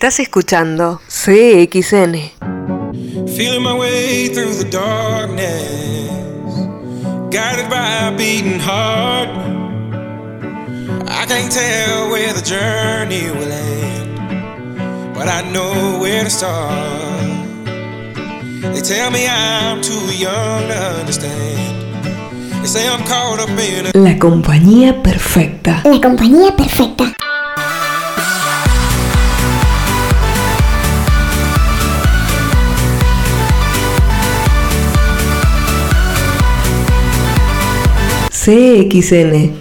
Estás escuchando CXN. Feeling my way through the darkness, guided by a beating heart. I can't tell where the journey will end, but I know where to start. They tell me I'm too young to understand. They say I'm caught up in a La compañía perfecta. La compañía perfecta. CXN.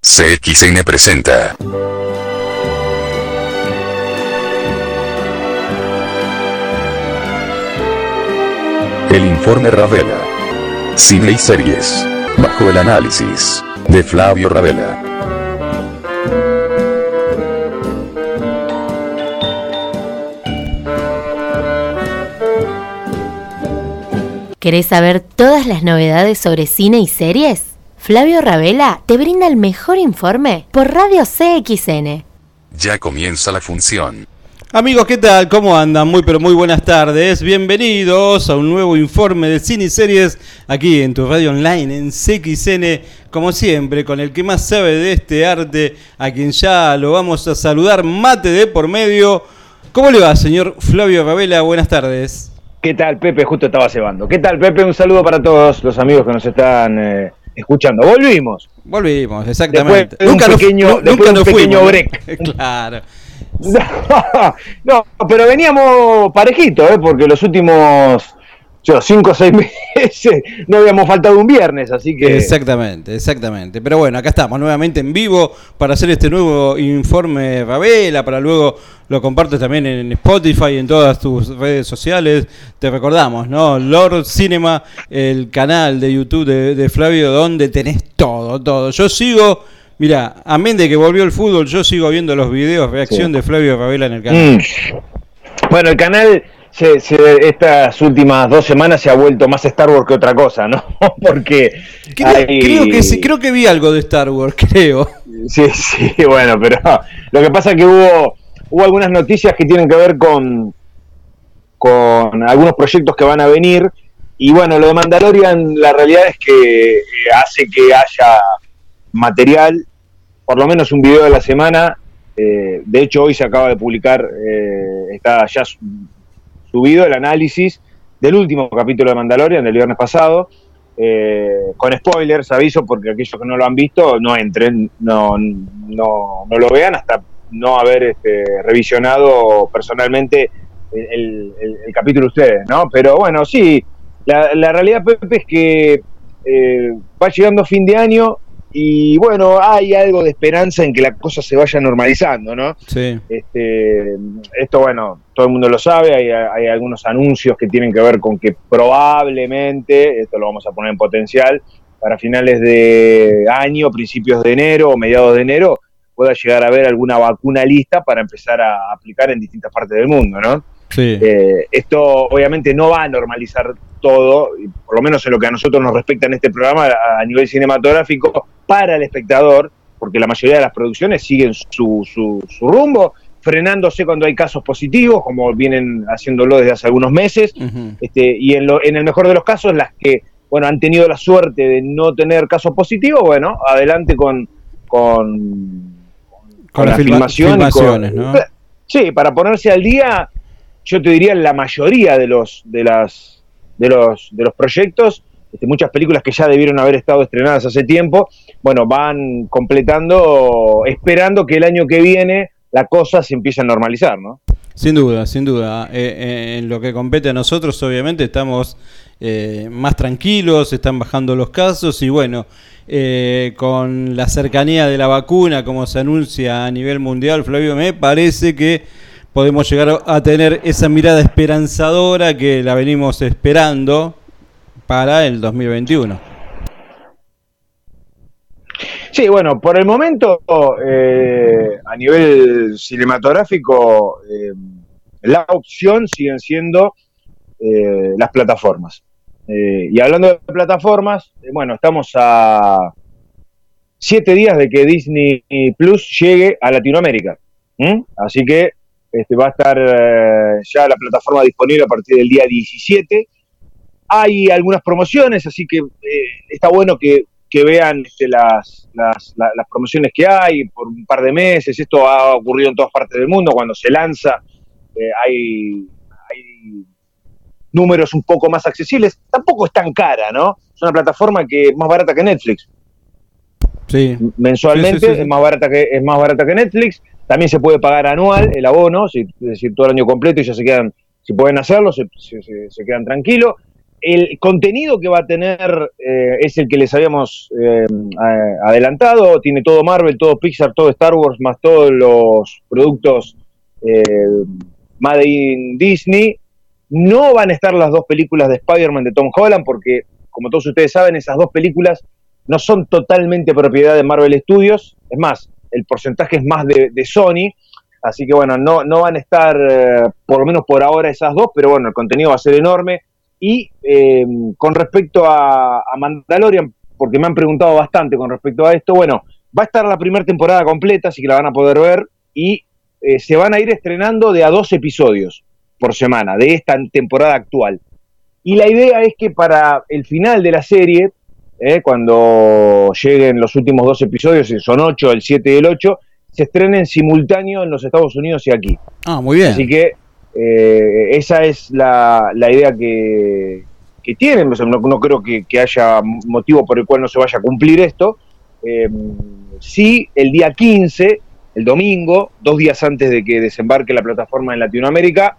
CXN presenta. El informe Ravela. Cine y series. Bajo el análisis. De Flavio Ravela. ¿Querés saber todas las novedades sobre cine y series? Flavio Ravela te brinda el mejor informe por Radio CXN. Ya comienza la función. Amigos, ¿qué tal? ¿Cómo andan? Muy pero muy buenas tardes. Bienvenidos a un nuevo informe de cine y series aquí en tu radio online en CXN, como siempre, con el que más sabe de este arte, a quien ya lo vamos a saludar, mate de por medio. ¿Cómo le va, señor Flavio Ravela? Buenas tardes. ¿Qué tal, Pepe? Justo estaba cebando. ¿Qué tal, Pepe? Un saludo para todos los amigos que nos están eh, escuchando. Volvimos. Volvimos, exactamente. Después de un pequeño- después de un pequeño fuimos, ¿no? break. claro. No, pero veníamos parejitos, ¿eh? porque los últimos yo, cinco o seis meses no habíamos faltado un viernes, así que... Exactamente, exactamente. Pero bueno, acá estamos nuevamente en vivo para hacer este nuevo informe Ravela, para luego lo compartes también en Spotify y en todas tus redes sociales. Te recordamos, ¿no? Lord Cinema, el canal de YouTube de, de Flavio, donde tenés todo, todo. Yo sigo, mira, amén de que volvió el fútbol, yo sigo viendo los videos reacción Sí. de Flavio Ravela en el canal. Mm. Bueno, el canal se- se- estas últimas dos semanas se ha vuelto más Star Wars que otra cosa, ¿no? Porque... Creo, hay- creo que sí, creo que vi algo de Star Wars, creo. Sí, sí, bueno, pero lo que pasa es que hubo, hubo algunas noticias que tienen que ver con, con algunos proyectos que van a venir. Y bueno, lo de Mandalorian, la realidad es que eh, hace que haya material, por lo menos un video de la semana. eh, de hecho, hoy se acaba de publicar, eh, está ya subido el análisis del último capítulo de Mandalorian del viernes pasado. Eh, con spoilers, aviso, porque aquellos que no lo han visto no entren, no, no, no lo vean hasta no haber este, revisionado personalmente el, el- el- capítulo ustedes, ¿no? Pero bueno, sí, la, la realidad, Pepe, es que eh, va llegando fin de año y bueno, hay algo de esperanza en que la cosa se vaya normalizando, ¿no? Sí. Este, esto, bueno, todo el mundo lo sabe, hay, hay algunos anuncios que tienen que ver con que probablemente, esto lo vamos a poner en potencial, para finales de año, principios de enero o mediados de enero, pueda llegar a haber alguna vacuna lista para empezar a aplicar en distintas partes del mundo, ¿no? Sí. Eh, esto obviamente no va a normalizar todo, por lo menos en lo que a nosotros nos respecta en este programa a, nivel cinematográfico, para el espectador, porque la mayoría de las producciones siguen su, su- su rumbo, frenándose cuando hay casos positivos, como vienen haciéndolo desde hace algunos meses, este, y en, lo- en el mejor de los casos, las que bueno han tenido la suerte de no tener casos positivos, bueno, adelante con, con, Con las la filma- filmación. y con- filmaciones, ¿no? Sí, para ponerse al día, yo te diría la mayoría de los, de las, de los, de los proyectos, este, muchas películas que ya debieron haber estado estrenadas hace tiempo, bueno, van completando, esperando que el año que viene la cosa se empiece a normalizar, ¿no? Sin duda, sin duda. Eh, eh, en lo que compete a nosotros, obviamente, estamos eh, más tranquilos, están bajando los casos y bueno, con la cercanía de la vacuna, como se anuncia a nivel mundial, Flavio, me parece que podemos llegar a tener esa mirada esperanzadora que la venimos esperando para el 2021. Sí, bueno, por el momento, eh, a nivel cinematográfico, eh, la opción siguen siendo eh, las plataformas. Y hablando de plataformas, bueno, estamos a siete días de que Disney Plus llegue a Latinoamérica. Así que este, va a estar eh, ya la plataforma disponible a partir del día 17. Hay algunas promociones, así que eh, está bueno que, que vean este, las, las, la- las promociones que hay por un par de meses. Esto ha ocurrido en todas partes del mundo. Cuando se lanza, eh, hay, hay números un poco más accesibles. Tampoco es tan cara, ¿no? Es una plataforma que es más barata que Netflix Sí. mensualmente, Sí, sí, es más barata que es más barata que Netflix. También se puede pagar anual el abono, es decir, todo el año completo y ya se quedan, si pueden hacerlo, se, se- quedan tranquilos. El contenido que va a tener eh, es el que les habíamos eh, adelantado. Tiene todo Marvel, todo Pixar, todo Star Wars, más todos los productos eh, Made in Disney. No van a estar las dos películas de Spider-Man de Tom Holland porque, como todos ustedes saben, esas dos películas no son totalmente propiedad de Marvel Studios. Es más, el porcentaje es más de, Sony. Así que bueno, no, no van a estar, eh, por lo menos por ahora, esas dos, pero bueno, el contenido va a ser enorme. Y eh, con respecto a, a Mandalorian, porque me han preguntado bastante con respecto a esto, bueno, va a estar la primera temporada completa, así que la van a poder ver. Y eh, se van a ir estrenando de a dos episodios por semana, de esta temporada actual. Y la idea es que para el final de la serie, eh, cuando lleguen los últimos dos episodios, son ocho, el 7 y el 8, se estrenen simultáneo en los Estados Unidos y aquí. Ah, muy bien. Así que eh, esa es la, la idea que, que tienen. O sea, no, no creo que, que haya motivo por el cual no se vaya a cumplir esto. Eh, sí, el día 15, el domingo, dos días antes de que desembarque la plataforma en Latinoamérica,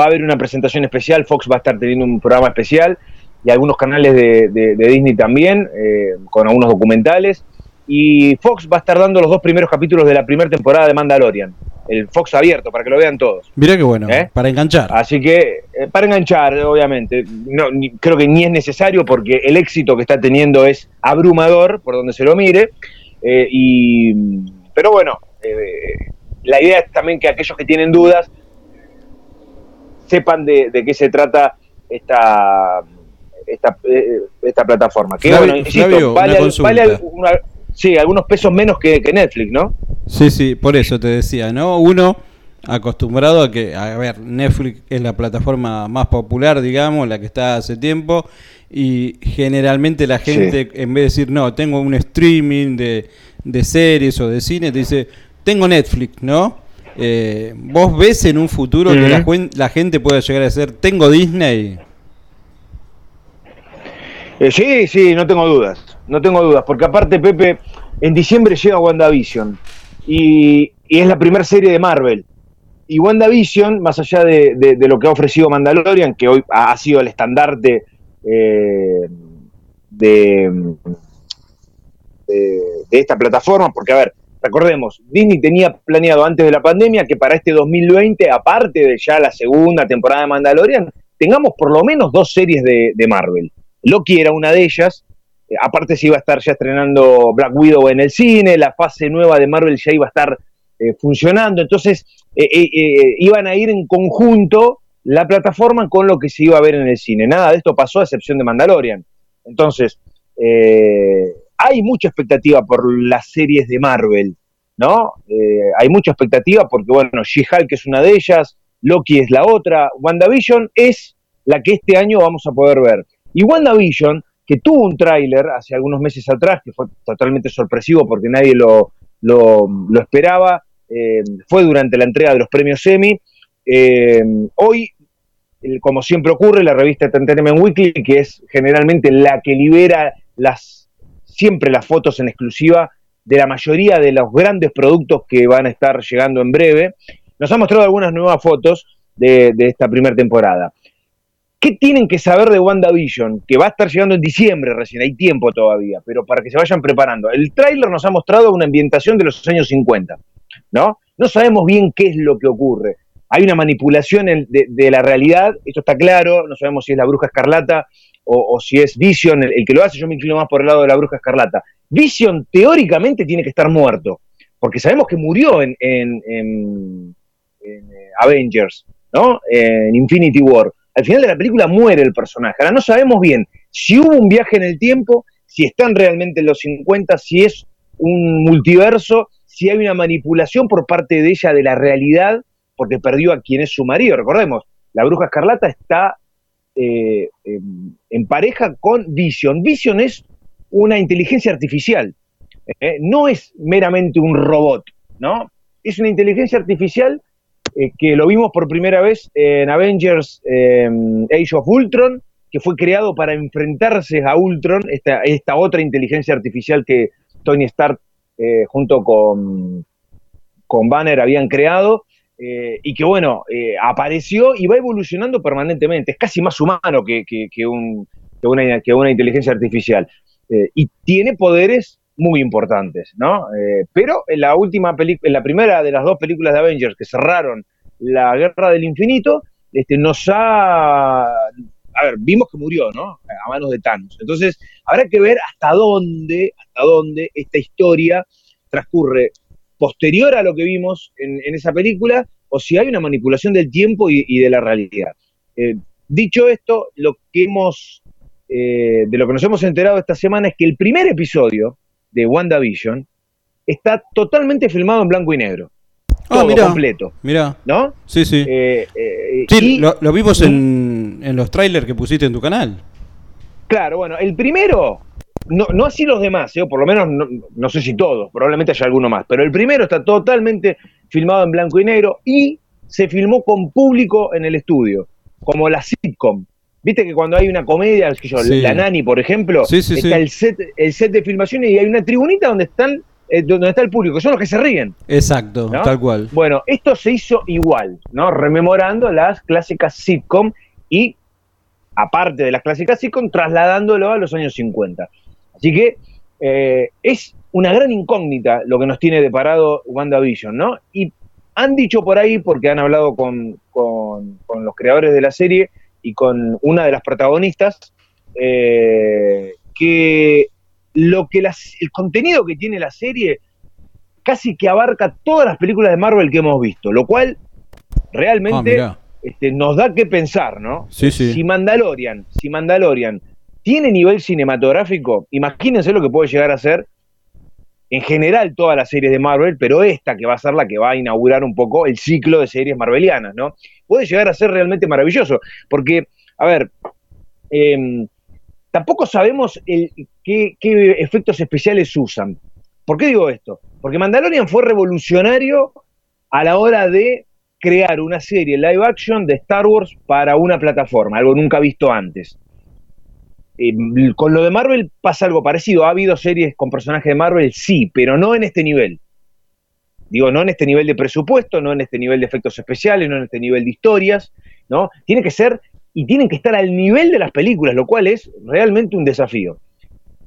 va a haber una presentación especial. Fox va a estar teniendo un programa especial y algunos canales de, de- de Disney también, eh, con algunos documentales. Y Fox va a estar dando los dos primeros capítulos de la primera temporada de Mandalorian. El Fox abierto, para que lo vean todos. Mirá qué bueno, ¿Eh? para enganchar. Así que, eh, para enganchar, obviamente, no, ni- creo que ni es necesario porque el éxito que está teniendo es abrumador, por donde se lo mire. y, pero bueno, la idea es también que aquellos que tienen dudas sepan de, de qué se trata esta, esta, eh, esta plataforma. Que Flavio- bueno, insisto, Flavio, una vale, vale al- una- sí, algunos pesos menos que, que Netflix, ¿no? Sí, sí, por eso te decía, ¿no? Uno acostumbrado a que, a ver, Netflix es la plataforma más popular, digamos, la que está hace tiempo, y generalmente la gente, en vez de decir, no, tengo un streaming de, de series o de cine, te dice, tengo Netflix, ¿no? Eh, ¿Vos ves en un futuro que la, la gente pueda llegar a decir, tengo Disney? Eh, sí, sí, no tengo dudas, no tengo dudas, porque aparte Pepe, en diciembre llega WandaVision y, es la primera serie de Marvel. Y WandaVision, más allá de, lo que ha ofrecido Mandalorian, que hoy ha, sido el estandarte eh, de, de- esta plataforma, porque a ver, recordemos, Disney tenía planeado antes de la pandemia que para este 2020, aparte de ya la segunda temporada de Mandalorian, tengamos por lo menos dos series de Marvel. Loki era una de ellas, eh, aparte se iba a estar ya estrenando Black Widow en el cine, la fase nueva de Marvel ya iba a estar eh, funcionando, entonces eh, iban a ir en conjunto la plataforma con lo que se iba a ver en el cine. Nada de esto pasó a excepción de Mandalorian. Entonces, hay mucha expectativa por las series de Marvel, ¿no? Hay mucha expectativa porque, bueno, She-Hulk es una de ellas, Loki es la otra, WandaVision es la que este año vamos a poder ver. Y WandaVision, que tuvo un tráiler hace algunos meses atrás, que fue totalmente sorpresivo porque nadie lo, lo, esperaba, eh, fue durante la entrega de los premios Emmy. Eh, hoy, como siempre ocurre, la revista Entertainment Weekly, que es generalmente la que libera las siempre las fotos en exclusiva de la mayoría de los grandes productos que van a estar llegando en breve, nos ha mostrado algunas nuevas fotos de, de esta primera temporada. ¿Qué tienen que saber de WandaVision? Que va a estar llegando en diciembre recién, hay tiempo todavía, pero para que se vayan preparando. El tráiler nos ha mostrado una ambientación de los años 50, ¿no? No sabemos bien qué es lo que ocurre. Hay una manipulación de, la realidad, esto está claro, no sabemos si es la bruja escarlata o, si es Vision el, que lo hace, yo me inclino más por el lado de la bruja escarlata. Vision teóricamente tiene que estar muerto, porque sabemos que murió en- en, eh, Avengers, ¿no? En Infinity War. Al final de la película muere el personaje. Ahora no sabemos bien si hubo un viaje en el tiempo, si están realmente en los 50, si es un multiverso, si hay una manipulación por parte de ella de la realidad, porque perdió a quien es su marido. Recordemos, la bruja escarlata está eh, en pareja con Vision. Vision es una inteligencia artificial, ¿eh? no es meramente un robot, ¿no? Es una inteligencia artificial eh, que lo vimos por primera vez en Avengers Age of Ultron, que fue creado para enfrentarse a Ultron, esta, esta otra inteligencia artificial que Tony Stark eh, junto con, con Banner habían creado, eh, y que bueno, apareció y va evolucionando permanentemente, es casi más humano que, un, una, que una, inteligencia artificial, y tiene poderes muy importantes, ¿no? pero en la última película, en la primera de las dos películas de Avengers que cerraron la Guerra del Infinito, este, nos ha a ver, vimos que murió, ¿no? A manos de Thanos. Entonces, habrá que ver hasta dónde, hasta dónde esta historia transcurre posterior a lo que vimos en, esa película o si hay una manipulación del tiempo y, de la realidad. Eh, dicho esto, lo que hemos, eh, de lo que nos hemos enterado esta semana es que el primer episodio de WandaVision está totalmente filmado en blanco y negro. Ah, todo completo. Mira. ¿No? Sí, sí. Eh, sí, lo, vimos en, en los trailers que pusiste en tu canal. Claro, bueno, el primero, no, no así los demás, ¿eh? por lo menos no, sé si todos, probablemente haya alguno más, pero el primero está totalmente filmado en blanco y negro y se filmó con público en el estudio, como la sitcom. Viste que cuando hay una comedia, La Nani, por ejemplo, está el set, el set de filmación y hay una tribunita donde están eh, donde está el público, que son los que se ríen. Exacto, tal cual. Bueno, esto se hizo igual, ¿no? Rememorando las clásicas sitcom y, aparte de las clásicas sitcom, trasladándolo a los años 50. Así que eh, es una gran incógnita lo que nos tiene deparado WandaVision, ¿no? Y han dicho por ahí, porque han hablado con, los creadores de la serie y con una de las protagonistas, eh, que lo que el contenido que tiene la serie casi que abarca todas las películas de Marvel que hemos visto, lo cual realmente ah, este, nos da que pensar, ¿no? Sí, sí. Si Mandalorian, si Mandalorian tiene nivel cinematográfico, imagínense lo que puede llegar a ser en general todas las series de Marvel, pero esta que va a ser la que va a inaugurar un poco el ciclo de series marvelianas, ¿no? Puede llegar a ser realmente maravilloso, porque, a ver, em, tampoco sabemos el, qué, qué, efectos especiales usan. ¿Por qué digo esto? Porque Mandalorian fue revolucionario a la hora de crear una serie live action de Star Wars para una plataforma, algo nunca visto antes. Eh, con lo de Marvel pasa algo parecido. ¿Ha habido series con personajes de Marvel? Sí, pero no en este nivel. Digo, no en este nivel de presupuesto, no en este nivel de efectos especiales, no en este nivel de historias, ¿no? Tiene que ser y tienen que estar al nivel de las películas, lo cual es realmente un desafío.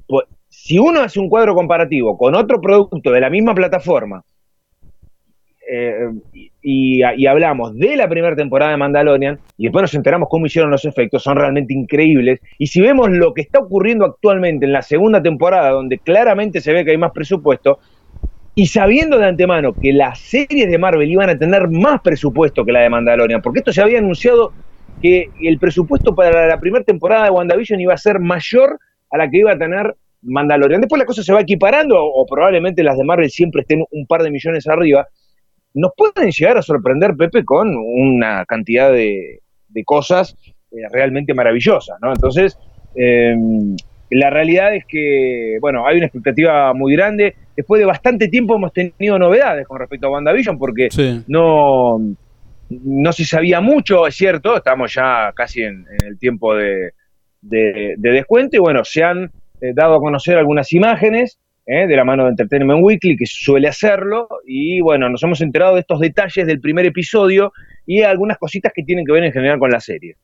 Pues, si uno hace un cuadro comparativo con otro producto de la misma plataforma eh, y, hablamos de la primera temporada de Mandalorian y después nos enteramos cómo hicieron los efectos, son realmente increíbles. Y si vemos lo que está ocurriendo actualmente en la segunda temporada, donde claramente se ve que hay más presupuesto, y sabiendo de antemano que las series de Marvel iban a tener más presupuesto que la de Mandalorian, porque esto se había anunciado que el presupuesto para la primera temporada de WandaVision iba a ser mayor a la que iba a tener Mandalorian. Después la cosa se va equiparando, o probablemente las de Marvel siempre estén un par de millones arriba, nos pueden llegar a sorprender, Pepe, con una cantidad de, cosas eh, realmente maravillosas, ¿no? Entonces, em, la realidad es que, bueno, hay una expectativa muy grande. Después de bastante tiempo hemos tenido novedades con respecto a WandaVision, porque no, no se sabía mucho, es cierto, estamos ya casi en, el tiempo de, descuento, y bueno, se han eh, dado a conocer algunas imágenes ¿eh? de la mano de Entertainment Weekly, que suele hacerlo, y bueno, nos hemos enterado de estos detalles del primer episodio y algunas cositas que tienen que ver en general con la serie.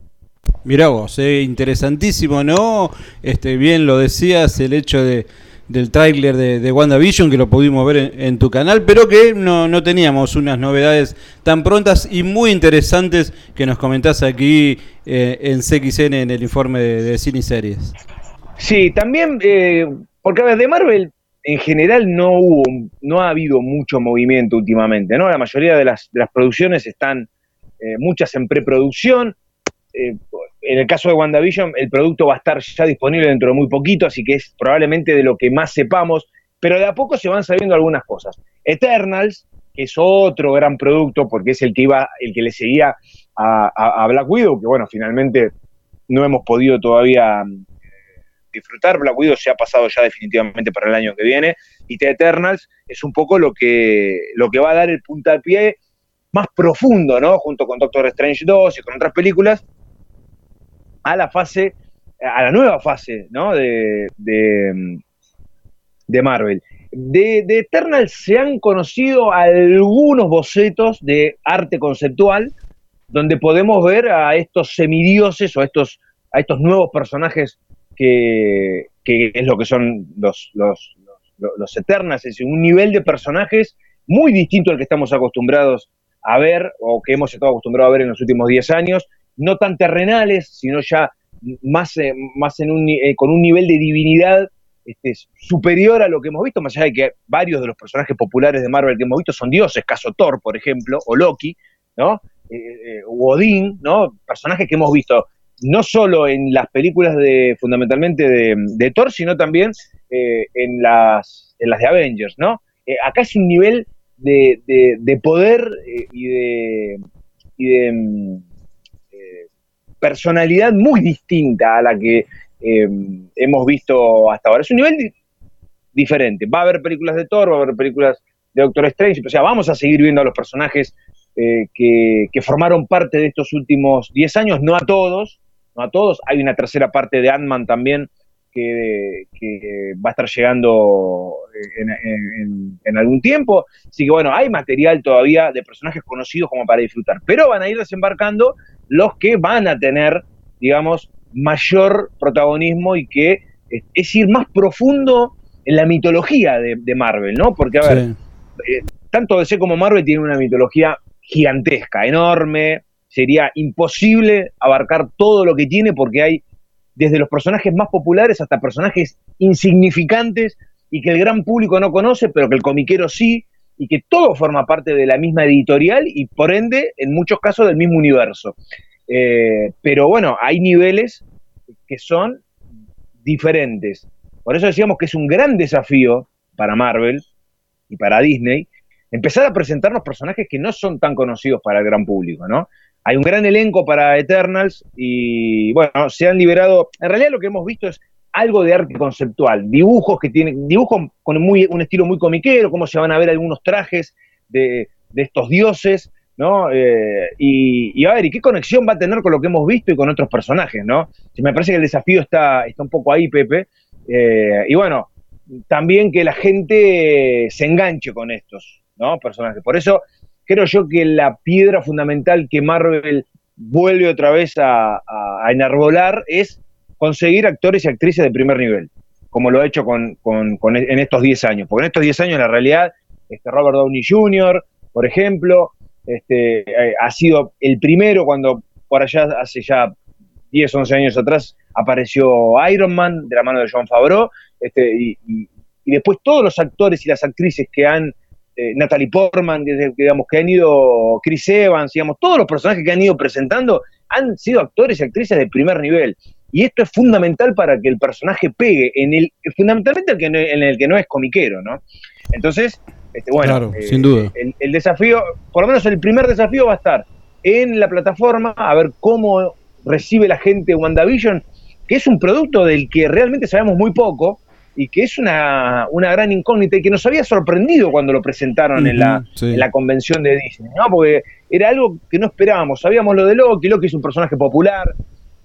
Mirá vos, eh, interesantísimo, ¿no? Este, bien lo decías, el hecho de, del tráiler de, de, WandaVision, que lo pudimos ver en, tu canal, pero que no, no, teníamos unas novedades tan prontas y muy interesantes que nos comentás aquí eh, en CXN en el informe de, de cine y series. Sí, también, eh, porque a ver, de Marvel en general no hubo, no ha habido mucho movimiento últimamente, ¿no? La mayoría de las, producciones están, eh, muchas en preproducción. Eh, en el caso de WandaVision, el producto va a estar ya disponible dentro de muy poquito, así que es probablemente de lo que más sepamos, pero de a poco se van sabiendo algunas cosas. Eternals, que es otro gran producto, porque es el que iba, el que le seguía a, Black Widow, que bueno, finalmente no hemos podido todavía disfrutar. Black Widow se ha pasado ya definitivamente para el año que viene. Y The Eternals es un poco lo que, lo que va a dar el puntapié más profundo, ¿no? Junto con Doctor Strange 2 y con otras películas, a la fase, a la nueva fase, ¿no? De, de, Marvel. De, de Eternal se han conocido algunos bocetos de arte conceptual, donde podemos ver a estos semidioses o estos, a estos nuevos personajes que, es lo que son los, los, los, los Eternals, es un nivel de personajes muy distinto al que estamos acostumbrados a ver o que hemos estado acostumbrados a ver en los últimos 10 años, no tan terrenales, sino ya más, eh, más en un, eh, con un nivel de divinidad este, superior a lo que hemos visto, más allá de que varios de los personajes populares de Marvel que hemos visto son dioses, caso Thor, por ejemplo, o Loki, ¿no? Eh, o Odín, ¿no? Personajes que hemos visto no solo en las películas de fundamentalmente de, Thor, sino también en, las, en las de Avengers, ¿no? acá es un nivel de, poder eh, y de, mm, eh, personalidad muy distinta a la que em, hemos visto hasta ahora. Es un nivel diferente. Va a haber películas de Thor, va a haber películas de Doctor Strange, o sea, vamos a seguir viendo a los personajes eh, que, que, formaron parte de estos últimos 10 años, no a todos, no a todos. Hay una tercera parte de Ant-Man también que, va a estar llegando en, algún tiempo. Así que bueno, hay material todavía de personajes conocidos como para disfrutar, pero van a ir desembarcando los que van a tener, digamos, mayor protagonismo y que es, ir más profundo en la mitología de, Marvel, ¿no? Porque, a ver, eh, tanto DC como Marvel tienen una mitología gigantesca, enorme, sería imposible abarcar todo lo que tiene porque hay desde los personajes más populares hasta personajes insignificantes y que el gran público no conoce, pero que el comiquero sí, y que todo forma parte de la misma editorial y por ende, en muchos casos, del mismo universo. Eh, pero bueno, hay niveles que son diferentes. Por eso decíamos que es un gran desafío para Marvel y para Disney empezar a presentarnos personajes que no son tan conocidos para el gran público, ¿no? Hay un gran elenco para Eternals y bueno, se han liberado, en realidad lo que hemos visto es algo de arte conceptual, dibujos que tienen, dibujos con muy, un estilo muy comiquero, cómo se van a ver algunos trajes de, estos dioses, ¿no? Eh, y, a ver, ¿y qué conexión va a tener con lo que hemos visto y con otros personajes, ¿no? me parece que el desafío está, está un poco ahí, Pepe. Eh, y bueno, también que la gente se enganche con estos, ¿no? Personajes. Por eso creo yo que la piedra fundamental que Marvel vuelve otra vez a, enarbolar es conseguir actores y actrices de primer nivel, como lo ha hecho con, en estos 10 años. Porque en estos 10 años, la realidad, este Robert Downey Jr., por ejemplo, este, eh, ha sido el primero cuando por allá hace ya 10, 11 años atrás apareció Iron Man de la mano de John Favreau, este, y después todos los actores y las actrices que han eh, Natalie Portman, digamos, que han ido Chris Evans, digamos, todos los personajes que han ido presentando han sido actores y actrices de primer nivel. Y esto es fundamental para que el personaje pegue, en el, fundamentalmente el que en el que no es comiquero, ¿no? Entonces, este, bueno, eh, sin duda. El, desafío, por lo menos el primer desafío va a estar en la plataforma, a ver cómo recibe la gente WandaVision, que es un producto del que realmente sabemos muy poco, y que es una, gran incógnita y que nos había sorprendido cuando lo presentaron en, la, convención de Disney, ¿no? Porque era algo que no esperábamos. Sabíamos lo de Loki, Loki es un personaje popular,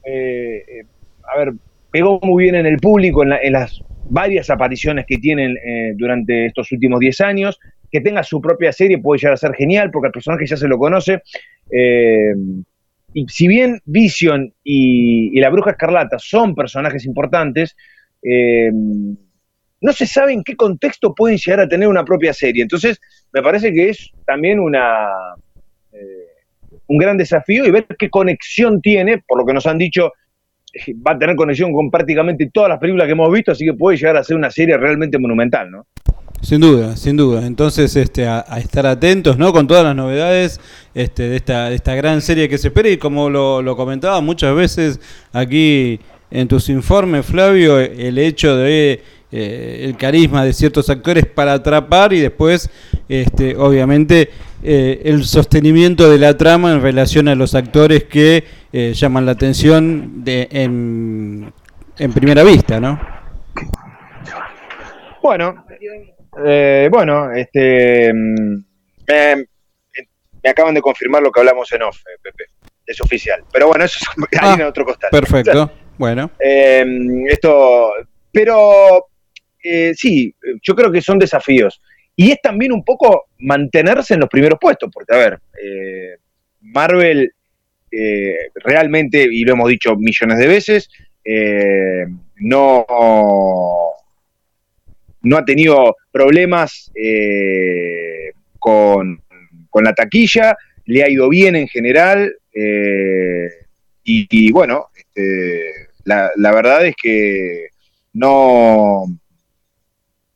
eh, eh, a ver, pegó muy bien en el público, en, las varias apariciones que tienen eh, durante estos últimos 10 años. Que tenga su propia serie puede llegar a ser genial porque el personaje ya se lo conoce. y si bien Vision y, y, la Bruja Escarlata son personajes importantes, eh, no se sabe en qué contexto pueden llegar a tener una propia serie. Entonces, me parece que es también una eh, un gran desafío y ver qué conexión tiene, por lo que nos han dicho, va a tener conexión con prácticamente todas las películas que hemos visto, así que puede llegar a ser una serie realmente monumental, ¿no? Sin duda, sin duda. Entonces, este, a, estar atentos, ¿no? Con todas las novedades este, de, esta, de esta gran serie que se espera y como lo comentaba muchas veces aquí en tus informes, Flavio, el hecho de eh, el carisma de ciertos actores para atrapar y después, este, obviamente, eh, el sostenimiento de la trama en relación a los actores que eh, llaman la atención de, en, en primera vista, ¿no? Bueno, bueno, este, mm, me, acaban de confirmar lo que hablamos en off, Pepe. Es oficial. Pero bueno, eso es ahí ah, en otro costal. Perfecto. Bueno. esto, pero eh, sí, yo creo que son desafíos. Y es también un poco mantenerse en los primeros puestos, porque, a ver, eh, Marvel eh, realmente, y lo hemos dicho millones de veces, no, no ha tenido problemas con, la taquilla, le ha ido bien en general, y, bueno, este, la, la verdad es que no,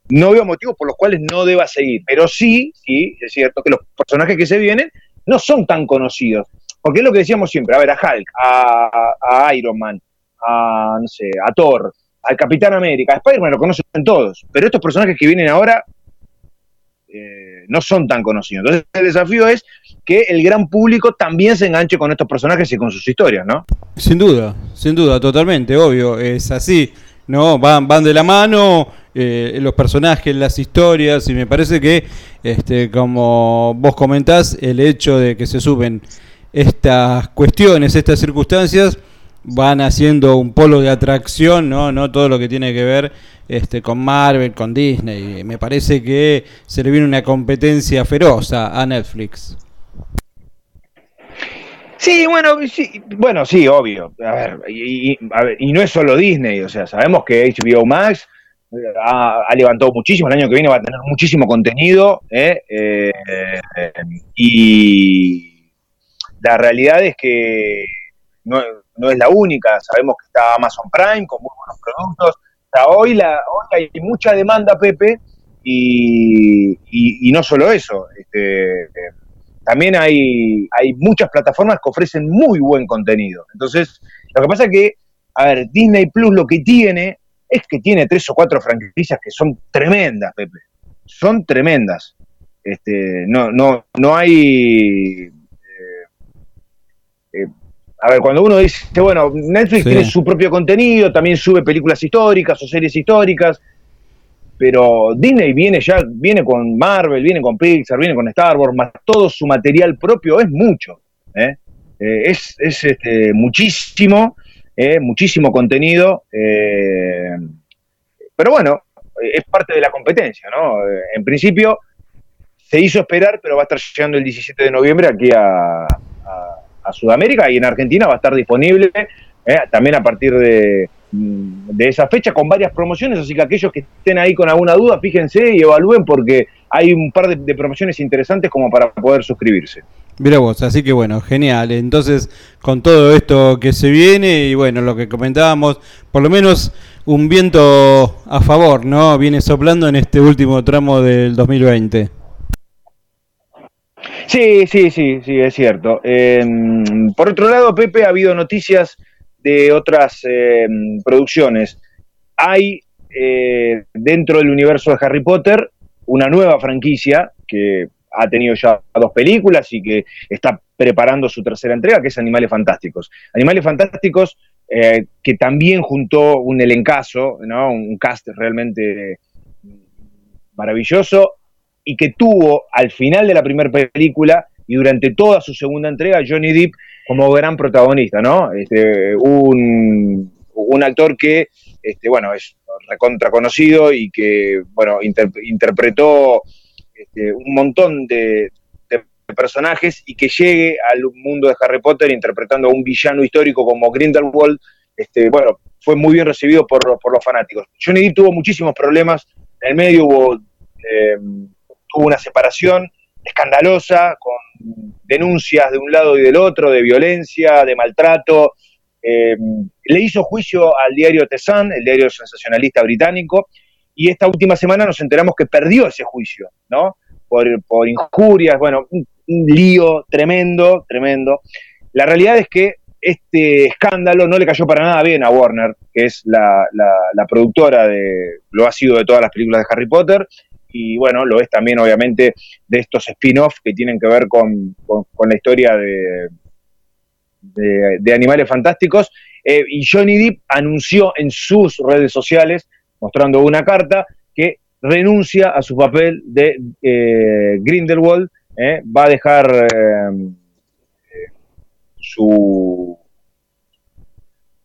no veo motivos por los cuales no deba seguir. Pero sí, sí, es cierto que los personajes que se vienen no son tan conocidos. Porque es lo que decíamos siempre, a ver, a Hulk, a, Iron Man, a, no sé, a Thor, al Capitán América, a Spider-Man lo conocen todos. Pero estos personajes que vienen ahora eh, no son tan conocidos. Entonces el desafío es que el gran público también se enganche con estos personajes y con sus historias, ¿no? Sin duda, sin duda, totalmente, obvio, es así. ¿no? Van, van de la mano eh, los personajes, las historias, y me parece que, este, como vos comentás, el hecho de que se suben estas cuestiones, estas circunstancias, van haciendo un polo de atracción, ¿no? No todo lo que tiene que ver este, con Marvel, con Disney. Me parece que se le viene una competencia feroz a Netflix. Sí, bueno, sí, bueno, sí, obvio. A ver, y, no es solo Disney, o sea, sabemos que HBO Max ha, levantado muchísimo, el año que viene va a tener muchísimo contenido, ¿eh? Eh, y la realidad es que no, es la única, sabemos que está Amazon Prime con muy buenos productos, hoy, la, hoy hay mucha demanda, Pepe, y, y no solo eso, este también hay, hay muchas plataformas que ofrecen muy buen contenido. Entonces, lo que pasa es que, a ver, Disney Plus lo que tiene es que tiene tres o cuatro franquicias que son tremendas, Pepe. Son tremendas. Este, no, no, no hay. Eh, eh, a ver, cuando uno dice, bueno, Netflix tiene su propio contenido, también sube películas históricas o series históricas, pero Disney viene ya, viene con Marvel, viene con Pixar, viene con Star Wars, más todo su material propio es mucho. Eh, es, es este, muchísimo, ¿eh? muchísimo contenido. pero bueno, es parte de la competencia, ¿no? En principio se hizo esperar, pero va a estar llegando el 17 de noviembre aquí a, a Sudamérica y en Argentina va a estar disponible también a partir de, de esa fecha con varias promociones, así que aquellos que estén ahí con alguna duda, fíjense y evalúen porque hay un par de, promociones interesantes como para poder suscribirse. Mira vos, así que bueno, genial. Entonces, con todo esto que se viene y bueno, lo que comentábamos, por lo menos un viento a favor, ¿no? Viene soplando en este último tramo del 2020. Sí, sí, sí, sí, es cierto. Em, por otro lado, Pepe, ha habido noticias de otras eh, producciones. Hay eh, dentro del universo de Harry Potter una nueva franquicia que ha tenido ya dos películas y que está preparando su tercera entrega, que es Animales Fantásticos. Animales Fantásticos, eh, que también juntó un elencazo, ¿no? un cast realmente maravilloso, y que tuvo al final de la primera película y durante toda su segunda entrega Johnny Depp como gran protagonista, ¿no? Este, un, actor que, este, bueno, es recontra conocido y que, bueno, interpretó este, un montón de, personajes y que llegue al mundo de Harry Potter interpretando a un villano histórico como Grindelwald, este, bueno, fue muy bien recibido por, los fanáticos. Johnny Depp tuvo muchísimos problemas, en el medio hubo, eh, tuvo una separación escandalosa, con denuncias de un lado y del otro, de violencia, de maltrato. Eh, le hizo juicio al diario The Sun, el diario sensacionalista británico, y esta última semana nos enteramos que perdió ese juicio, ¿no? Por, por injurias, bueno, un, lío tremendo, tremendo. La realidad es que este escándalo no le cayó para nada bien a Warner, que es la, la productora de, lo ha sido de todas las películas de Harry Potter, y bueno, lo es también obviamente de estos spin-off que tienen que ver con, con, con la historia de, de, de Animales Fantásticos. Eh, y Johnny Depp anunció en sus redes sociales, mostrando una carta, que renuncia a su papel de eh, Grindelwald, eh, va a dejar su,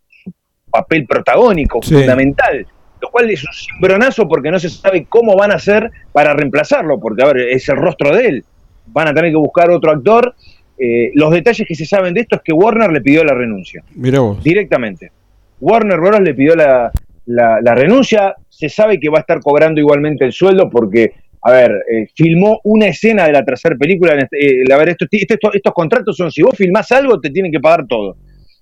su, papel protagónico, sí. fundamental, cual es un cimbronazo porque no se sabe cómo van a hacer para reemplazarlo, porque a ver, es el rostro de él, van a tener que buscar otro actor. Eh, los detalles que se saben de esto es que Warner le pidió la renuncia. Mira vos. Directamente. Warner Bros. le pidió la, la, la, renuncia. Se sabe que va a estar cobrando igualmente el sueldo porque, a ver, eh, filmó una escena de la tercera película. Eh, a ver, estos, estos, estos, contratos son: si vos filmás algo, te tienen que pagar todo.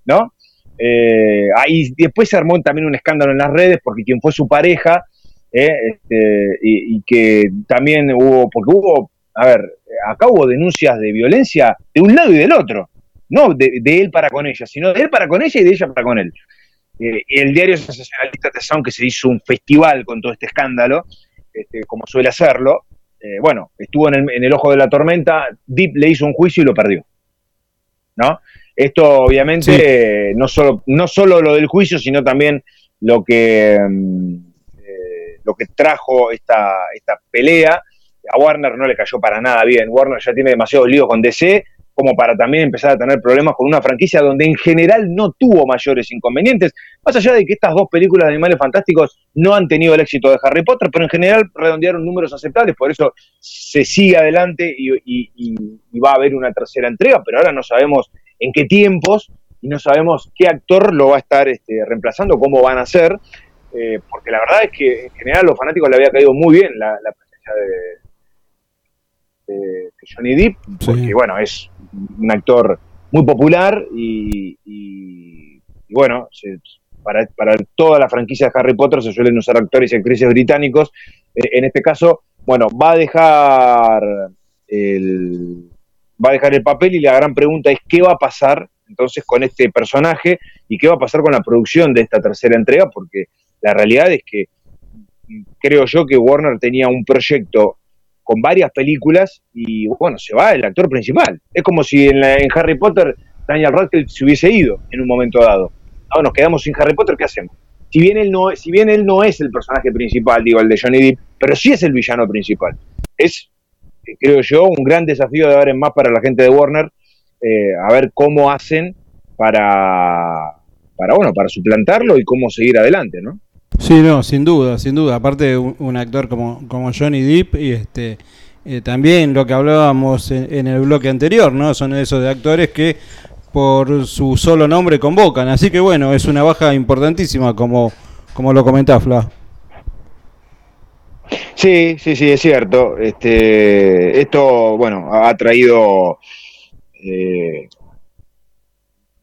¿No? Eh, ahí después se armó también un escándalo en las redes porque quien fue su pareja. Este, y, que también hubo, porque hubo a ver, acá hubo denuncias de violencia de un lado y del otro, no de, él para con ella, sino de él para con ella y de ella para con él. Eh, el diario sensacionalista The Sound, que se hizo un festival con todo este escándalo, este, como suele hacerlo, eh, bueno, estuvo en el, en el, ojo de la tormenta, Deep le hizo un juicio y lo perdió. ¿No? Esto obviamente sí. eh, no, solo, no solo lo del juicio, sino también lo que, eh, lo que trajo esta, esta pelea, a Warner no le cayó para nada bien. Warner ya tiene demasiados líos con DC como para también empezar a tener problemas con una franquicia donde en general no tuvo mayores inconvenientes, más allá de que estas dos películas de Animales Fantásticos no han tenido el éxito de Harry Potter, pero en general redondearon números aceptables, por eso se sigue adelante y, y, y va a haber una tercera entrega, pero ahora no sabemos en qué tiempos y no sabemos qué actor lo va a estar este, reemplazando, cómo van a ser, eh, porque la verdad es que en general a los fanáticos le había caído muy bien la, la presencia de, de, Johnny Depp, porque sí. bueno, es un actor muy popular y, y, y bueno, se, para, para, toda la franquicia de Harry Potter se suelen usar actores y actrices británicos. Eh, en este caso, bueno, va a dejar el va a dejar el papel y la gran pregunta es qué va a pasar entonces con este personaje y qué va a pasar con la producción de esta tercera entrega, porque la realidad es que creo yo que Warner tenía un proyecto con varias películas y bueno, se va el actor principal. Es como si en, Harry Potter Daniel Radcliffe se hubiese ido en un momento dado. No, nos quedamos sin Harry Potter, ¿qué hacemos? Si bien, él no, si bien él no es el personaje principal, digo, el de Johnny Depp, pero sí es el villano principal. Es, creo yo, un gran desafío de ahora en más para la gente de Warner, eh, a ver cómo hacen para, para, bueno, para suplantarlo y cómo seguir adelante, ¿no? Sí, no, sin duda, sin duda. Aparte un, un actor como, como Johnny Depp y este eh, también lo que hablábamos en, el bloque anterior, ¿no? Son esos de actores que por su solo nombre convocan. Así que bueno, es una baja importantísima como, como lo comentás. Sí, sí, sí, es cierto. Este, esto, bueno, ha traído eh,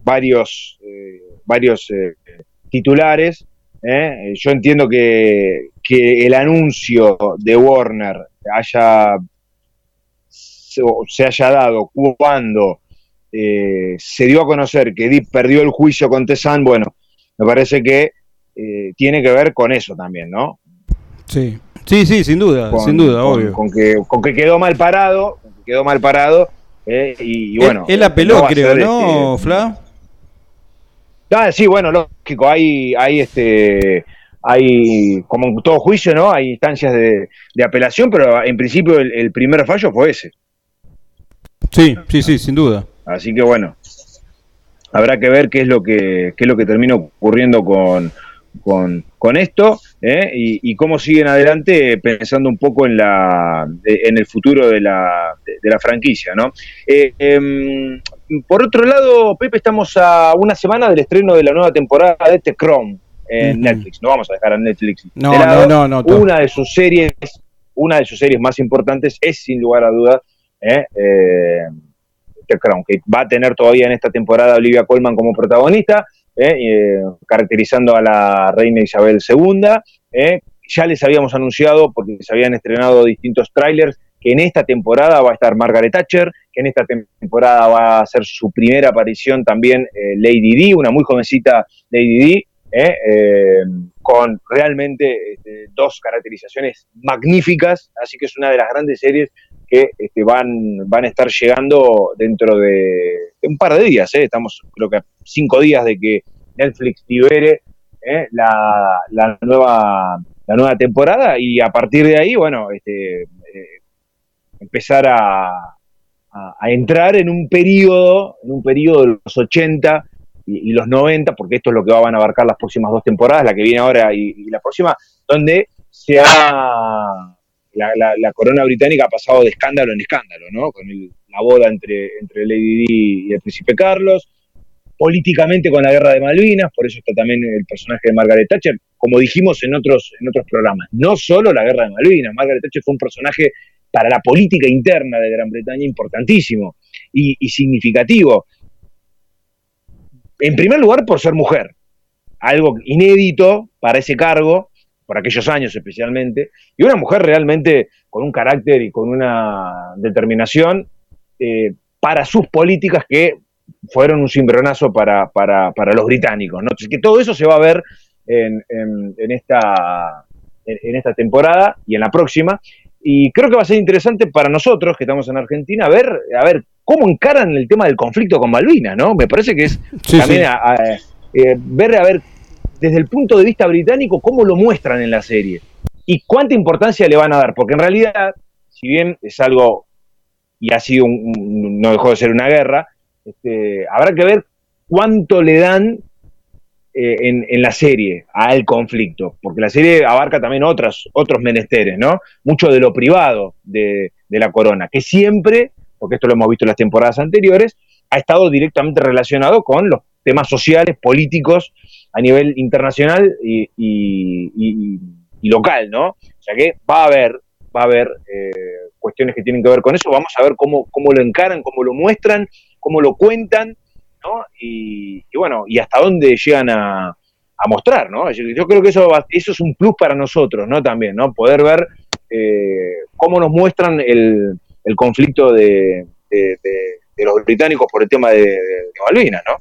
varios, eh, varios eh, titulares ¿eh? Yo entiendo que, que, el anuncio de Warner haya se, haya dado cuando eh, se dio a conocer que Deep perdió el juicio con Tesan, bueno, me parece que eh, tiene que ver con eso también, ¿no? Sí, sí, sí, sin duda, con, sin duda, con, obvio. Con que, con que quedó mal parado, quedó mal parado, eh, y, y, bueno. Él, apeló, no creo, ¿no, este, Fla? Ah, sí, bueno, lógico, hay, hay este hay, como en todo juicio, ¿no? Hay instancias de, de apelación, pero en principio el, el, primer fallo fue ese. Sí, sí, sí, sin duda. Así que bueno, habrá que ver qué es lo que, qué es lo que termina ocurriendo con, con, con esto ¿eh? y, y, cómo siguen adelante pensando un poco en, la, en el futuro de la, de, la franquicia, ¿no? Eh, eh, por otro lado, Pepe, estamos a una semana del estreno de la nueva temporada de The Crown en uh -huh. Netflix. No vamos a dejar a Netflix. No, de lado. no, no, no. Una de sus series, una de sus series más importantes es sin lugar a dudas ¿eh? Eh, The Crown, que va a tener todavía en esta temporada Olivia Colman como protagonista, ¿eh? caracterizando a la reina Isabel II, ya les habíamos anunciado, porque se habían estrenado distintos trailers, que en esta temporada va a estar Margaret Thatcher, que en esta temporada va a ser su primera aparición también eh, Lady D, una muy jovencita Lady D, eh, eh, con realmente este, dos caracterizaciones magníficas, así que es una de las grandes series que este, van, van a estar llegando dentro de, un par de días, estamos creo que cinco días de que Netflix libere la, la, nueva, la nueva temporada y a partir de ahí, bueno, este, empezar a, a, entrar en un periodo, en un periodo de los 80 y, los 90, porque esto es lo que van a abarcar las próximas dos temporadas, la que viene ahora y, la próxima, donde se ha, la, corona británica ha pasado de escándalo en escándalo, ¿no? Con la boda entre, entre Lady Di y el príncipe Carlos, políticamente con la guerra de Malvinas, por eso está también el personaje de Margaret Thatcher, como dijimos en otros, en otros programas, no solo la guerra de Malvinas, Margaret Thatcher fue un personaje para la política interna de Gran Bretaña importantísimo y, significativo. En primer lugar, por ser mujer, algo inédito para ese cargo, por aquellos años especialmente, y una mujer realmente con un carácter y con una determinación eh, para sus políticas que fueron un cimbronazo para, para, los británicos. ¿no? que todo eso se va a ver en, en, esta, en, esta temporada y en la próxima. Y creo que va a ser interesante para nosotros, que estamos en Argentina, ver, a ver cómo encaran el tema del conflicto con Malvinas, ¿no? Me parece que es también eh, ver, a ver, desde el punto de vista británico, cómo lo muestran en la serie y cuánta importancia le van a dar, porque en realidad, si bien es algo y ha sido no dejó de ser una guerra, este, habrá que ver cuánto le dan eh, en, la serie al conflicto, porque la serie abarca también otras, otros menesteres, ¿no? Mucho de lo privado de, la corona, que siempre, porque esto lo hemos visto en las temporadas anteriores, ha estado directamente relacionado con los temas sociales, políticos a nivel internacional y, local, ¿no? O sea que va a haber, va a haber eh, cuestiones que tienen que ver con eso, vamos a ver cómo, cómo lo encaran, cómo lo muestran, cómo lo cuentan y, bueno, y hasta dónde llegan a, mostrar, ¿no? Yo, creo que eso, eso es un plus para nosotros, ¿no? También, ¿no? Poder ver eh, cómo nos muestran el, conflicto de, los británicos por el tema de, Malvinas, ¿no?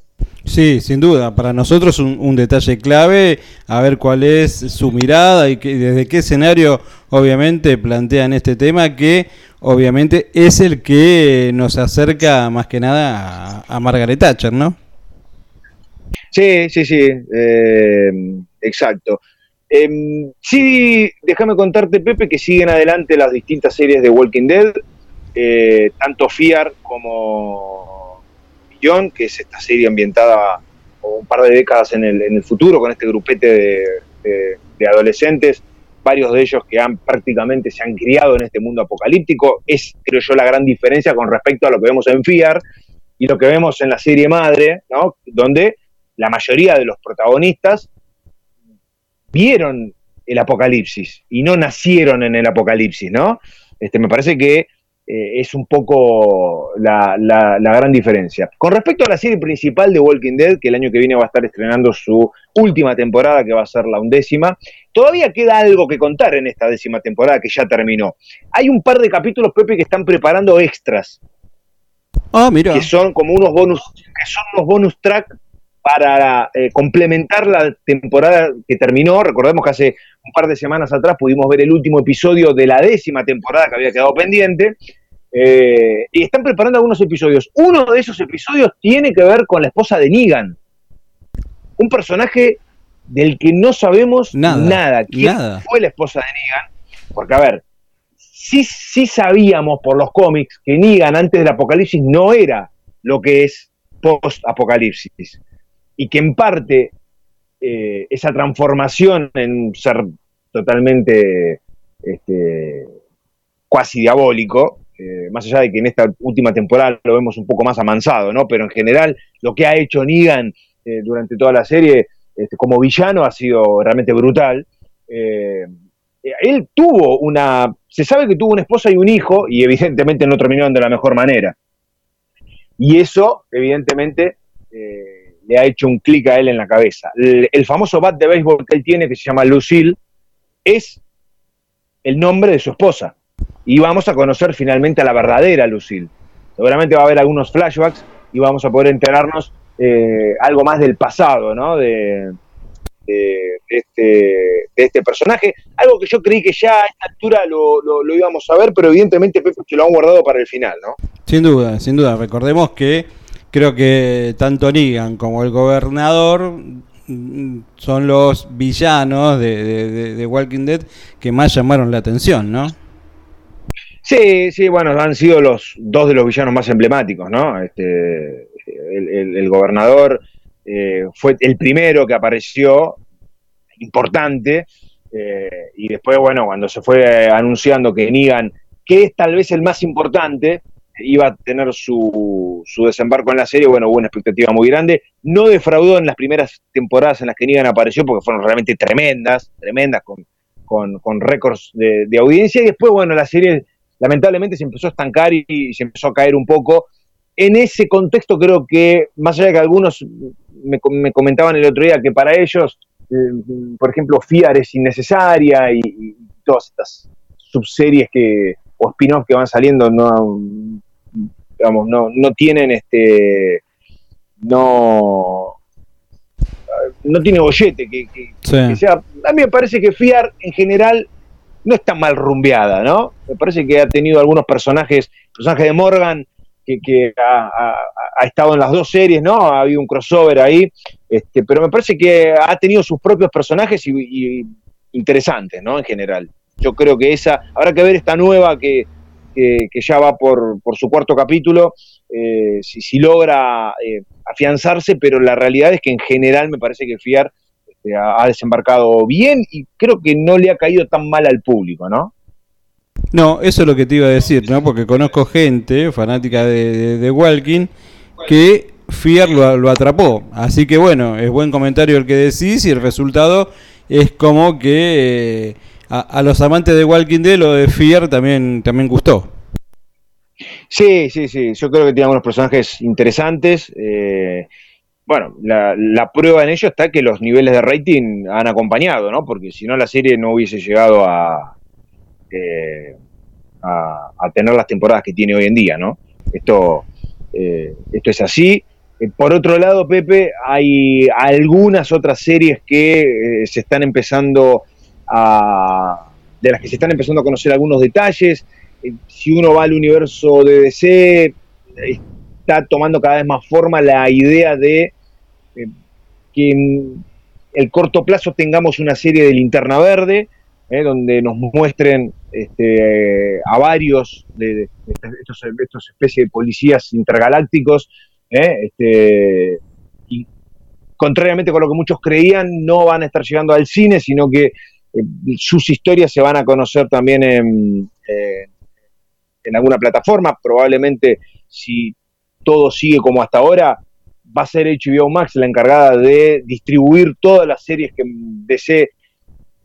Sí, sin duda. Para nosotros un, un detalle clave, a ver cuál es su mirada y que, desde qué escenario, obviamente, plantean este tema que obviamente es el que nos acerca más que nada a, Margaret Thatcher, ¿no? Sí, sí, sí, eh, exacto. Em, sí, déjame contarte, Pepe, que siguen adelante las distintas series de Walking Dead, eh, tanto Fear como Que es esta serie ambientada un par de décadas en el, futuro con este grupete de adolescentes varios de ellos que han prácticamente se han criado en este mundo apocalíptico. Es, creo yo, la gran diferencia con respecto a lo que vemos en FIAR y lo que vemos en la serie madre, ¿no? donde la mayoría de los protagonistas vieron el apocalipsis y no nacieron en el apocalipsis, ¿no? Este, me parece que eh, es un poco la, gran diferencia. Con respecto a la serie principal de Walking Dead, que el año que viene va a estar estrenando su última temporada, que va a ser la undécima, todavía queda algo que contar en esta décima temporada que ya terminó. Hay un par de capítulos, Pepe, que están preparando extras. Ah, mira. Que son como unos bonus, que son unos bonus track para eh, complementar la temporada que terminó. Recordemos que hace un par de semanas atrás pudimos ver el último episodio de la décima temporada que había quedado pendiente. Eh, y están preparando algunos episodios. Uno de esos episodios tiene que ver con la esposa de Negan. Un personaje del que no sabemos nada. ¿Quién fue la esposa de Negan? Porque, a ver, sí, sí sabíamos por los cómics que Negan antes del apocalipsis no era lo que es post-apocalipsis y que en parte eh, esa transformación en un ser totalmente este, cuasi diabólico, eh, más allá de que en esta última temporada lo vemos un poco más amansado, ¿no? Pero en general lo que ha hecho Negan eh, durante toda la serie este, como villano ha sido realmente brutal. él tuvo una, se sabe que tuvo una esposa y un hijo y evidentemente no terminaron de la mejor manera. Y eso, evidentemente, le ha hecho un clic a él en la cabeza. El, famoso bat de béisbol que él tiene, que se llama Lucille, es el nombre de su esposa. Y vamos a conocer finalmente a la verdadera Lucille. Seguramente va a haber algunos flashbacks y vamos a poder enterarnos eh, algo más del pasado, ¿no? De, de, este, de, este, personaje. Algo que yo creí que ya a esta altura lo, lo, íbamos a ver, pero evidentemente Pepe lo han guardado para el final, ¿no? Sin duda, sin duda. Recordemos que creo que tanto Negan como el gobernador son los villanos de, Walking Dead que más llamaron la atención, ¿no? Sí, sí, bueno, han sido los dos de los villanos más emblemáticos, ¿no? Este, el, gobernador eh, fue el primero que apareció, importante, eh, y después, bueno, cuando se fue anunciando que Negan, que es tal vez el más importante, iba a tener su, su, desembarco en la serie, bueno, hubo una expectativa muy grande. No defraudó en las primeras temporadas en las que Negan apareció, porque fueron realmente tremendas, tremendas, con, con, récords de, audiencia. Y después, bueno, la serie lamentablemente se empezó a estancar y, se empezó a caer un poco. En ese contexto creo que, más allá de que algunos me, comentaban el otro día que para ellos, eh, por ejemplo, FIAR es innecesaria y, y todas estas subseries que, o spin-off que van saliendo no, digamos, no, no tienen este, no, no tiene bollete, que, sea, a mí me parece que Fiar en general no está mal rumbeada, ¿no? Me parece que ha tenido algunos personajes, el personaje de Morgan, que, ha, estado en las dos series, ¿no? Ha habido un crossover ahí, este, pero me parece que ha tenido sus propios personajes y, interesantes, ¿no? En general. Yo creo que esa, habrá que ver esta nueva que, que, ya va por, su cuarto capítulo, eh, si, logra eh, afianzarse, pero la realidad es que en general me parece que Fiar este, ha, desembarcado bien y creo que no le ha caído tan mal al público, ¿no? No, eso es lo que te iba a decir, ¿no? Porque conozco gente fanática de, Walking que Fiar lo, atrapó. Así que bueno, es buen comentario el que decís y el resultado es como que... Eh, a, los amantes de Walking Dead lo de Fear también, también gustó. Sí, sí, sí. Yo creo que tiene algunos personajes interesantes. Eh, bueno, la, prueba en ello está que los niveles de rating han acompañado, ¿no? Porque si no la serie no hubiese llegado a, eh, a, tener las temporadas que tiene hoy en día, ¿no? Esto, eh, esto es así. Por otro lado, Pepe, hay algunas otras series que se están empezando de las que se están empezando a conocer algunos detalles. Eh, si uno va al universo de DC, está tomando cada vez más forma la idea de eh, que en el corto plazo tengamos una serie de linterna verde, eh, donde nos muestren este, a varios de, estos, estos, especies de policías intergalácticos. Este, y contrariamente con lo que muchos creían, no van a estar llegando al cine, sino que eh, sus historias se van a conocer también en, eh, en alguna plataforma. Probablemente, si todo sigue como hasta ahora, va a ser HBO Max la encargada de distribuir todas las series que DC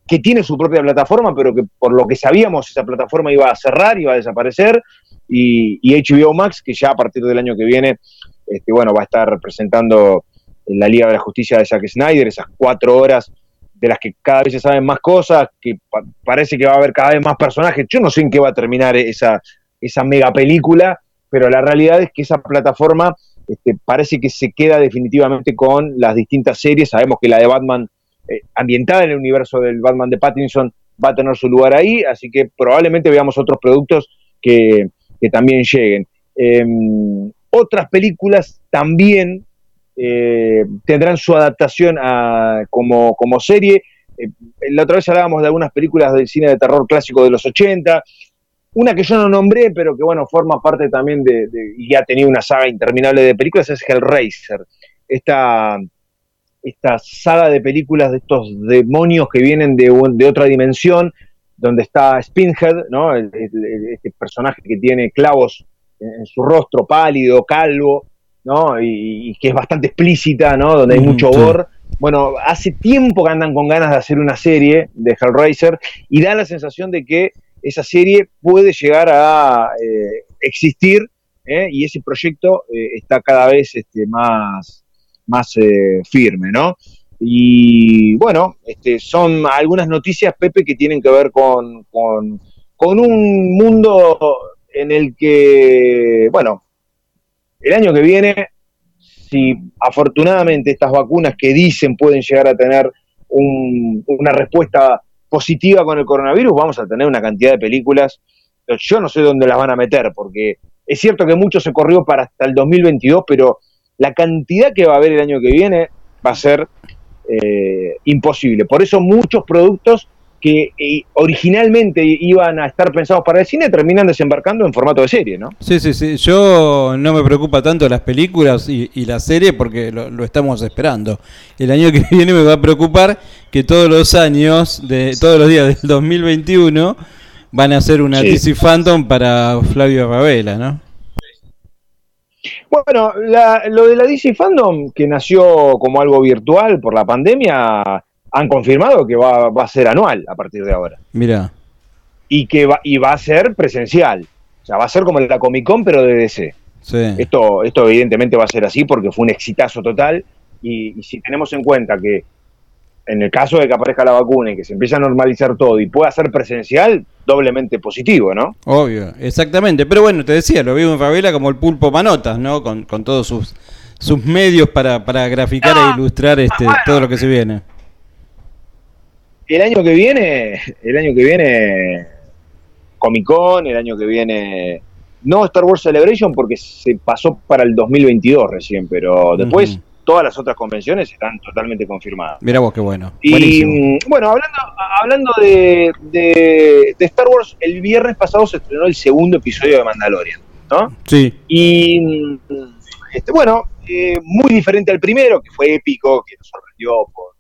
que tiene su propia plataforma, pero que por lo que sabíamos esa plataforma iba a cerrar, iba a desaparecer, y, HBO Max, que ya a partir del año que viene, este, bueno, va a estar representando la Liga de la Justicia de Zack Snyder, esas cuatro horas de las que cada vez se saben más cosas, que parece que va a haber cada vez más personajes. Yo no sé en qué va a terminar esa, esa mega película, pero la realidad es que esa plataforma este, parece que se queda definitivamente con las distintas series. Sabemos que la de Batman, eh, ambientada en el universo del Batman de Pattinson, va a tener su lugar ahí, así que probablemente veamos otros productos que, también lleguen. Em, otras películas también eh, tendrán su adaptación como, serie. Eh, la otra vez hablábamos de algunas películas del cine de terror clásico de los 80. Una que yo no nombré, pero que bueno, forma parte también de, y ha tenido una saga interminable de películas, es Hellraiser. Esta, esta saga de películas de estos demonios que vienen de, otra dimensión, donde está Spinhead, ¿no? este personaje que tiene clavos en su rostro, pálido, calvo, ¿no? Y, que es bastante explícita, ¿no? Donde hay mucho gore. Bueno, hace tiempo que andan con ganas de hacer una serie de Hellraiser y da la sensación de que esa serie puede llegar a eh, existir ¿eh? y ese proyecto eh, está cada vez este, más, más firme, ¿no? Y bueno, este, son algunas noticias, Pepe, que tienen que ver con, con, con un mundo en el que, bueno, el año que viene, si afortunadamente estas vacunas que dicen pueden llegar a tener un- una respuesta positiva con el coronavirus, vamos a tener una cantidad de películas. Yo no sé dónde las van a meter, porque es cierto que mucho se corrió para hasta el 2022, pero la cantidad que va a haber el año que viene va a ser eh, imposible. Por eso muchos productos que eh, originalmente iban a estar pensados para el cine terminan desembarcando en formato de serie, ¿no? Sí, sí, sí. Yo no me preocupa tanto las películas y, y la serie porque lo, lo estamos esperando. El año que viene me va a preocupar que todos los años, de todos los días del 2021, van a ser una Sí. DC Phantom para Flavio Ravela, ¿no? Bueno, la- lo de la DC Fandom, que nació como algo virtual por la pandemia, han confirmado que va, va a ser anual a partir de ahora. Mira. Y que va, y va a ser presencial. O sea, va a ser como la Comic Con, pero de DC. Sí. Esto, esto evidentemente va a ser así porque fue un exitazo total. Y, y si tenemos en cuenta que en el caso de que aparezca la vacuna y que se empiece a normalizar todo y pueda ser presencial, doblemente positivo, ¿no? Obvio, exactamente. Pero bueno, te decía, lo veo en Favela como el pulpo manotas, ¿no? Con, con todos sus, sus medios para, para graficar e ilustrar este, todo lo que se viene. El año que viene, el año que viene Comic Con, el año que viene no Star Wars Celebration porque se pasó para el 2022 recién, pero después todas las otras convenciones están totalmente confirmadas. Mira vos qué bueno. Y Buenísimo. bueno, hablando, hablando de, de- de Star Wars, el viernes pasado se estrenó el segundo episodio de Mandalorian, ¿no? Sí, Y este, bueno, eh, muy diferente al primero, que fue épico, que nos sorprendió por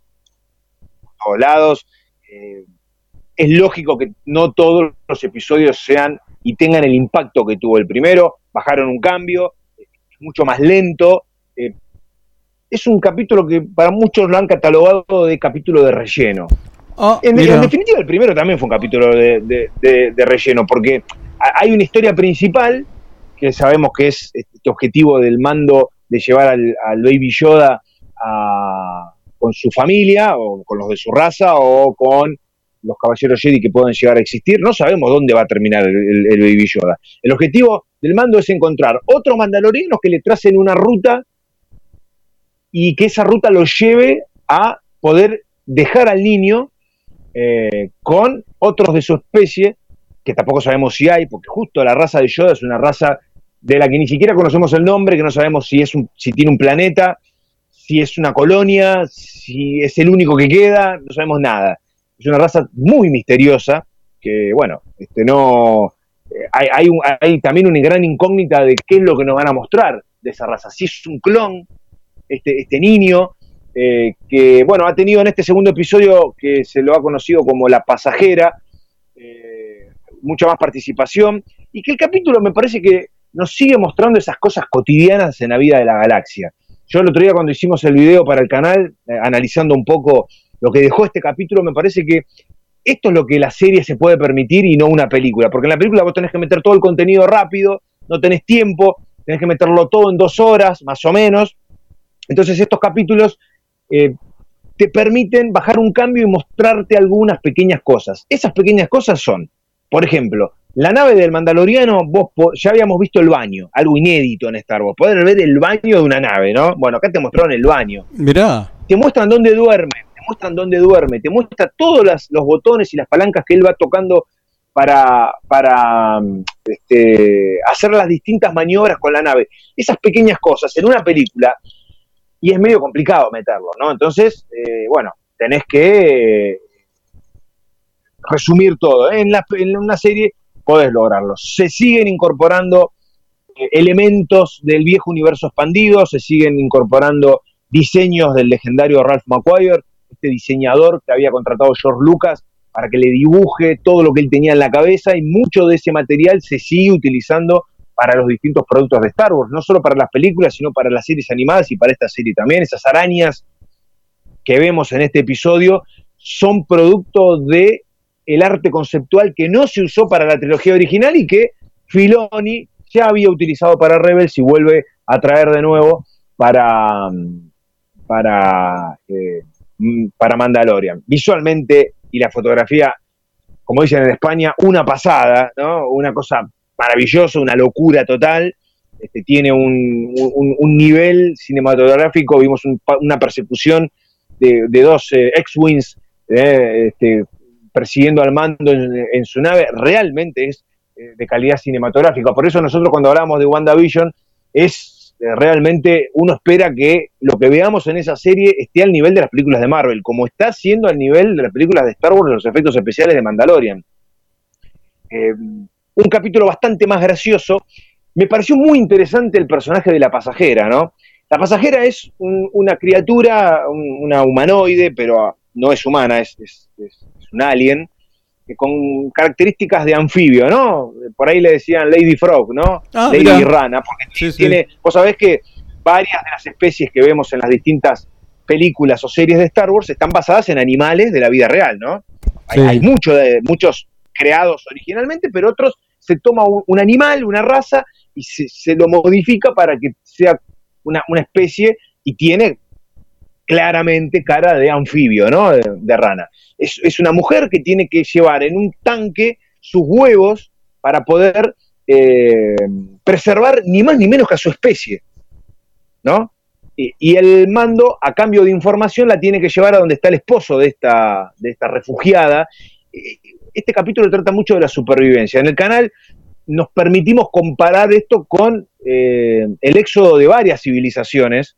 todos lados. Eh, es lógico que no todos los episodios sean y tengan el impacto que tuvo el primero. Bajaron un cambio, eh, es mucho más lento. eh, es un capítulo que para muchos lo han catalogado de capítulo de relleno. Oh, En, definitiva, el primero también fue un capítulo de, de- de- de relleno, porque ha- hay una historia principal que sabemos que es este objetivo del mando de llevar al, al Baby Yoda a- con su familia, o con los de su raza, o con los caballeros Jedi que puedan llegar a existir. No sabemos dónde va a terminar el, el- el Baby Yoda. El objetivo del mando es encontrar otros mandalorianos que le tracen una ruta y que esa ruta lo lleve a poder dejar al niño eh, con otros de su especie, que tampoco sabemos si hay, porque justo la raza de Yoda es una raza de la que ni siquiera conocemos el nombre, que no sabemos si, es un, si tiene un planeta, si es una colonia, si es el único que queda, no sabemos nada. Es una raza muy misteriosa, que bueno, este no eh, hay, hay, hay también una gran incógnita de qué es lo que nos van a mostrar de esa raza. Si es un clon, este, este niño, eh, que bueno, ha tenido en este segundo episodio que se lo ha conocido como La Pasajera, eh, mucha más participación, y que el capítulo me parece que nos sigue mostrando esas cosas cotidianas en la vida de la galaxia. Yo el otro día cuando hicimos el video para el canal, eh, analizando un poco lo que dejó este capítulo, me parece que esto es lo que la serie se puede permitir y no una película, porque en la película vos tenés que meter todo el contenido rápido, no tenés tiempo, tenés que meterlo todo en dos horas, más o menos. Entonces estos capítulos eh, te permiten bajar un cambio y mostrarte algunas pequeñas cosas. Esas pequeñas cosas son, por ejemplo, la nave del Mandaloriano, vos ya habíamos visto el baño, algo inédito en Star Wars, poder ver el baño de una nave, ¿no? Bueno, acá te mostraron el baño Mirá. te muestran dónde duerme, te muestran dónde duerme, te muestra todos las- los botones y las palancas que él va tocando para, para mm, este, hacer las distintas maniobras con la nave. Esas pequeñas cosas en una película, y es medio complicado meterlo, ¿no? Entonces, eh, bueno, tenés que eh, resumir todo. ¿eh? En, la- en una serie podés lograrlo. Se siguen incorporando eh, elementos del viejo universo expandido, se siguen incorporando diseños del legendario Ralph McQuire, este diseñador que había contratado George Lucas para que le dibuje todo lo que él tenía en la cabeza y mucho de ese material se sigue utilizando para los distintos productos de Star Wars, no solo para las películas, sino para las series animadas y para esta serie también. Esas arañas que vemos en este episodio son producto de el arte conceptual que no se usó para la trilogía original y que Filoni ya había utilizado para Rebels y vuelve a traer de nuevo para, mm, para eh, mm, para Mandalorian. Visualmente y la fotografía, como dicen en España, una pasada, ¿no? Una cosa maravillosa, una locura total. Este, tiene un, nivel cinematográfico, vimos una persecución de, dos eh, X-Wings eh, este, persiguiendo al mando en, su nave, realmente es eh, de calidad cinematográfica. Por eso nosotros cuando hablamos de WandaVision es realmente uno espera que lo que veamos en esa serie esté al nivel de las películas de Marvel, como está siendo al nivel de las películas de Star Wars, los efectos especiales de Mandalorian. un capítulo bastante más gracioso me pareció muy interesante el personaje de la pasajera, ¿no? La pasajera es una criatura, una humanoide, pero no es humana, es, un alien, con características de anfibio, ¿no? Por ahí le decían Lady Frog, ¿no? Ah, Lady Rana, porque tiene, vos sabés que varias de las especies que vemos en las distintas películas o series de Star Wars están basadas en animales de la vida real, ¿no? Hay, de, muchos creados originalmente, pero otros se toma un animal, una raza, y se, lo modifica para que sea una, especie y tiene claramente cara de anfibio, ¿no? De, rana. Es, una mujer que tiene que llevar en un tanque sus huevos para poder eh, preservar ni más ni menos que a su especie, ¿no? Y, el mando, a cambio de información, la tiene que llevar a donde está el esposo de esta, de esta refugiada. Este capítulo trata mucho de la supervivencia. En el canal nos permitimos comparar esto con eh, el éxodo de varias civilizaciones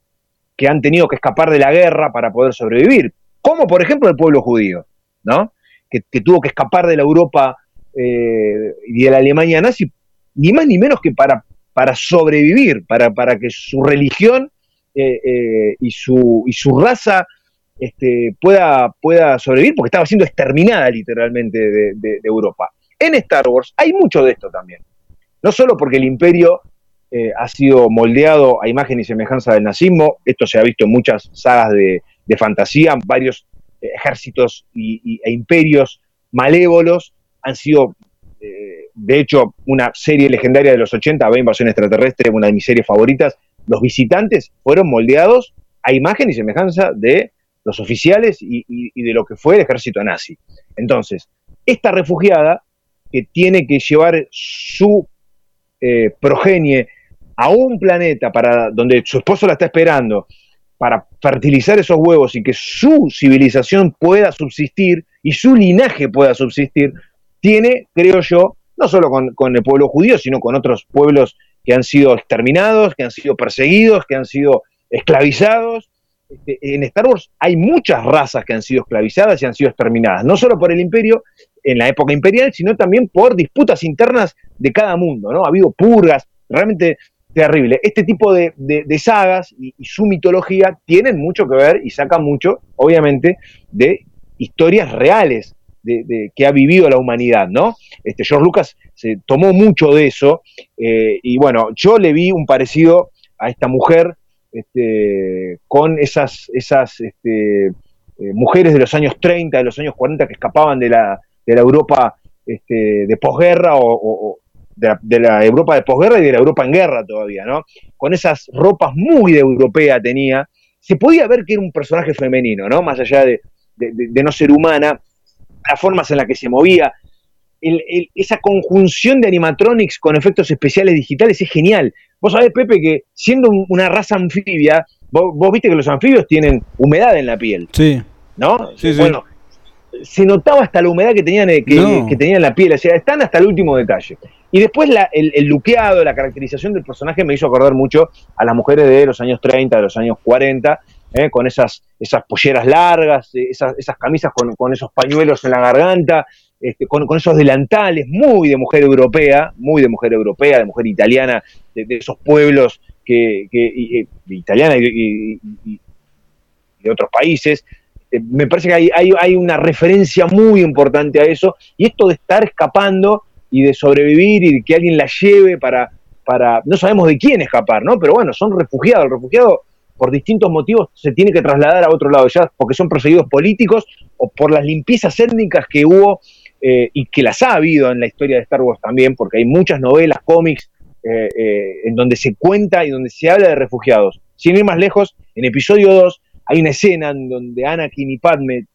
que han tenido que escapar de la guerra para poder sobrevivir, como por ejemplo el pueblo judío, ¿no? que, tuvo que escapar de la Europa eh, y de la Alemania nazi, ni más ni menos que para, para sobrevivir, para, para que su religión eh, y, su, y su raza este, pueda, pueda sobrevivir, porque estaba siendo exterminada literalmente de Europa en Star Wars hay mucho de esto también. No solo porque el imperio eh, ha sido moldeado a imagen y semejanza del nazismo, esto se ha visto en muchas sagas de, fantasía, varios eh, ejércitos y, e imperios malévolos han sido, eh, de hecho, una serie legendaria de los 80, ve Invasión Extraterrestre, una de mis series favoritas, los visitantes fueron moldeados a imagen y semejanza de los oficiales y, de lo que fue el ejército nazi. Entonces, esta refugiada que tiene que llevar su progenie a un planeta para donde su esposo la está esperando para fertilizar esos huevos y que su civilización pueda subsistir y su linaje pueda subsistir, tiene, creo yo, no solo con, el pueblo judío, sino con otros pueblos que han sido exterminados, que han sido perseguidos, que han sido esclavizados. Este, en Star Wars hay muchas razas que han sido esclavizadas y han sido exterminadas, no solo por el imperio, en la época imperial, sino también por disputas internas de cada mundo, ¿no? Ha habido purgas, realmente terrible. Este tipo de, sagas y, su mitología tienen mucho que ver y sacan mucho, obviamente, de historias reales de, que ha vivido la humanidad, ¿no? Este, George Lucas se tomó mucho de eso eh, y bueno, yo le vi un parecido a esta mujer este, con esas, esas este, eh, mujeres de los años 30, de los años 40 que escapaban de la, de la Europa este, de posguerra o, de, la, Europa de posguerra y de la Europa en guerra todavía, ¿no? Con esas ropas muy de europea tenía, se podía ver que era un personaje femenino, ¿no? Más allá de, no ser humana, las formas en las que se movía, esa conjunción de animatronics con efectos especiales digitales es genial. Vos sabés, Pepe, que siendo una raza anfibia, vos, viste que los anfibios tienen humedad en la piel. Sí. ¿No? Sí, bueno, se notaba hasta la humedad que tenían, eh, que, tenían en la piel, o sea, están hasta el último detalle. Y después el, el, luqueado, la caracterización del personaje me hizo acordar mucho a las mujeres de los años 30, de los años 40, eh, con esas, esas polleras largas, eh, esas, esas camisas con, esos pañuelos en la garganta, este, con, esos delantales, muy de mujer europea, muy de mujer europea, de mujer italiana, de, esos pueblos que, que italiana y, de otros países, este, me parece que hay, una referencia muy importante a eso, y esto de estar escapando y de sobrevivir y que alguien la lleve para, para, no sabemos de quién escapar, ¿no? Pero bueno, son refugiados, el refugiado por distintos motivos se tiene que trasladar a otro lado, ya porque son perseguidos políticos o por las limpiezas étnicas que hubo eh, y que las ha habido en la historia de Star Wars también, porque hay muchas novelas, cómics, eh, eh, en donde se cuenta y donde se habla de refugiados. Sin ir más lejos, en episodio 2 hay una escena en donde Anakin y Padme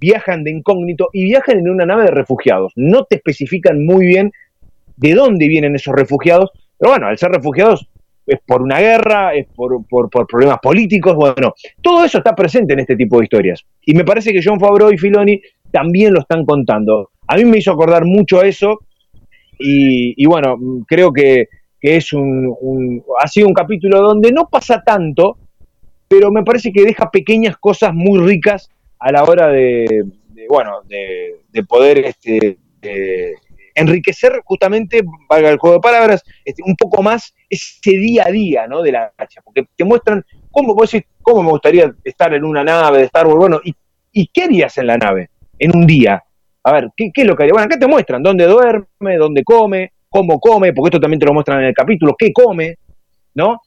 viajan de incógnito y viajan en una nave de refugiados. No te especifican muy bien de dónde vienen esos refugiados, pero bueno, al ser refugiados es por una guerra, es por, problemas políticos, bueno, todo eso está presente en este tipo de historias. Y me parece que John Favreau y Filoni también lo están contando. A mí me hizo acordar mucho a eso y, bueno, creo que, es un, ha sido un capítulo donde no pasa tanto, pero me parece que deja pequeñas cosas muy ricas a la hora de, bueno, de, poder este, enriquecer justamente, valga el juego de palabras, este, un poco más ese día a día ¿no? de la gacha, porque te muestran cómo, vos decís, cómo me gustaría estar en una nave de Star Wars, bueno, ¿y, y qué harías en la nave en un día? A ver, ¿qué, ¿qué, es lo que haría? Bueno, acá te muestran dónde duerme, dónde come, cómo come, porque esto también te lo muestran en el capítulo, qué come, ¿no?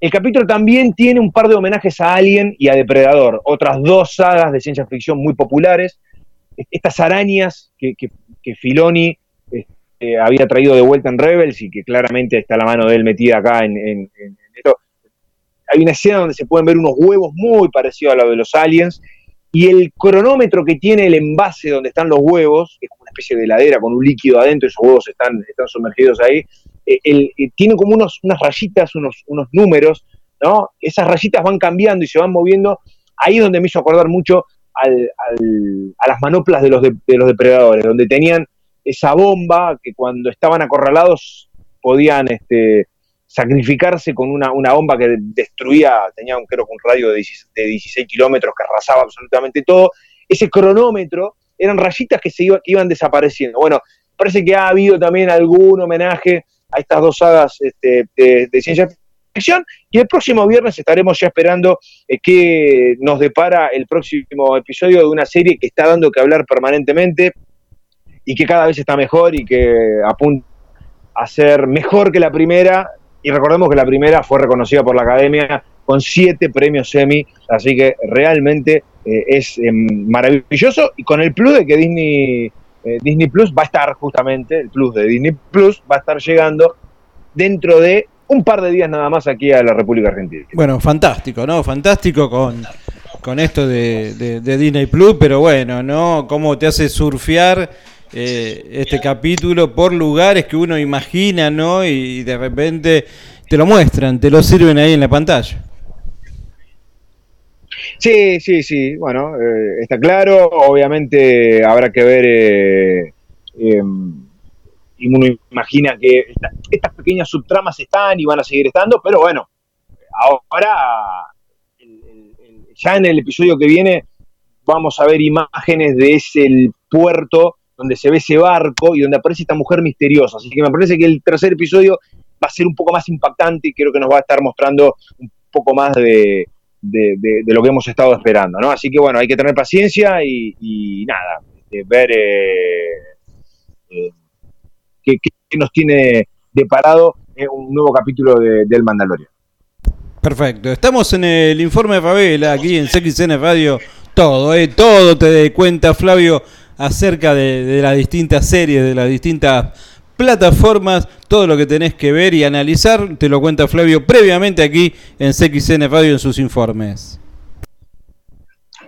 El capítulo también tiene un par de homenajes a Alien y a Depredador, otras dos sagas de ciencia ficción muy populares. Estas arañas que, Filoni este, había traído de vuelta en Rebels y que claramente está la mano de él metida acá en, esto. Hay una escena donde se pueden ver unos huevos muy parecidos a los de los aliens y el cronómetro que tiene el envase donde están los huevos, que es como una especie de heladera con un líquido adentro, esos huevos están sumergidos ahí, eh, eh, tiene como unos, unas rayitas, unos, unos números, ¿no? Esas rayitas van cambiando y se van moviendo. Ahí es donde me hizo acordar mucho al, a las manoplas de los, de, los depredadores, donde tenían esa bomba que cuando estaban acorralados podían este, sacrificarse con una, una, bomba que destruía, tenía un, creo que un radio de 16, kilómetros que arrasaba absolutamente todo. Ese cronómetro eran rayitas que, se iba, que iban desapareciendo. Bueno, parece que ha habido también algún homenaje a estas dos sagas este, de, ciencia ficción. Y el próximo viernes estaremos ya esperando eh, qué nos depara el próximo episodio de una serie que está dando que hablar permanentemente y que cada vez está mejor y que apunta a ser mejor que la primera. Y recordemos que la primera fue reconocida por la academia con siete premios Emmy, así que realmente eh, es em, maravilloso y con el plus de que Disney eh, Disney Plus va a estar justamente, el plus de Disney Plus va a estar llegando dentro de un par de días nada más aquí a la República Argentina. Bueno, fantástico, ¿no? Fantástico con, con esto de, Disney Plus, pero bueno, ¿no? Cómo te hace surfear eh, este capítulo por lugares que uno imagina, ¿no? Y de repente te lo muestran, te lo sirven ahí en la pantalla. Sí, sí, sí, bueno, eh, está claro, obviamente habrá que ver, eh, em, y uno imagina que estas pequeñas subtramas están y van a seguir estando, pero bueno, ahora, ya en el episodio que viene, vamos a ver imágenes de ese puerto donde se ve ese barco y donde aparece esta mujer misteriosa, así que me parece que el tercer episodio va a ser un poco más impactante y creo que nos va a estar mostrando un poco más de de, lo que hemos estado esperando, ¿no? Así que bueno, hay que tener paciencia y, nada, este, ver eh, eh, qué, nos tiene deparado un nuevo capítulo de, del Mandalorian. Perfecto, estamos en el informe de Favela, aquí en CXN Radio, todo, eh, todo te cuenta Flavio acerca de, de las distintas series, de las distintas plataformas, todo lo que tenés que ver y analizar, te lo cuenta Flavio previamente aquí en CXN Radio en sus informes.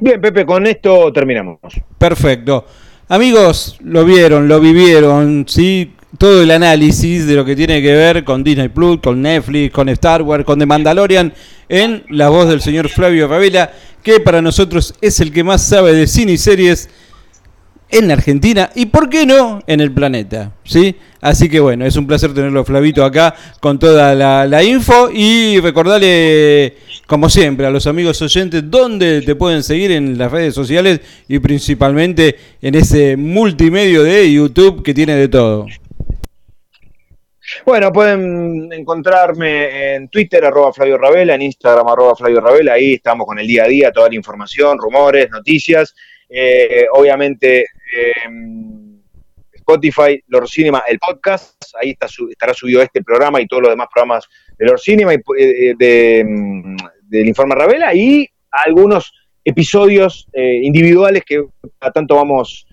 Bien, Pepe, con esto terminamos. Perfecto. Amigos, lo vieron, lo vivieron, ¿sí? Todo el análisis de lo que tiene que ver con Disney Plus, con Netflix, con Star Wars, con The Mandalorian, en la voz del señor Flavio Ravela, que para nosotros es el que más sabe de cine y series en Argentina y, ¿por qué no?, en el planeta, ¿sí? Así que bueno, es un placer tenerlo Flavito acá con toda la, info y recordarle, como siempre, a los amigos oyentes dónde te pueden seguir en las redes sociales y principalmente en ese multimedio de YouTube que tiene de todo. Bueno, pueden encontrarme en Twitter, arroba Flavio Ravela, en Instagram, arroba Flavio Ravela, ahí estamos con el día a día, toda la información, rumores, noticias. Eh, obviamente, eh, Spotify, Lord Cinema, el podcast, ahí está estará subido este programa y todos los demás programas de Lord Cinema y eh, de, mm, del Informe Ravela y algunos episodios individuales que a tanto vamos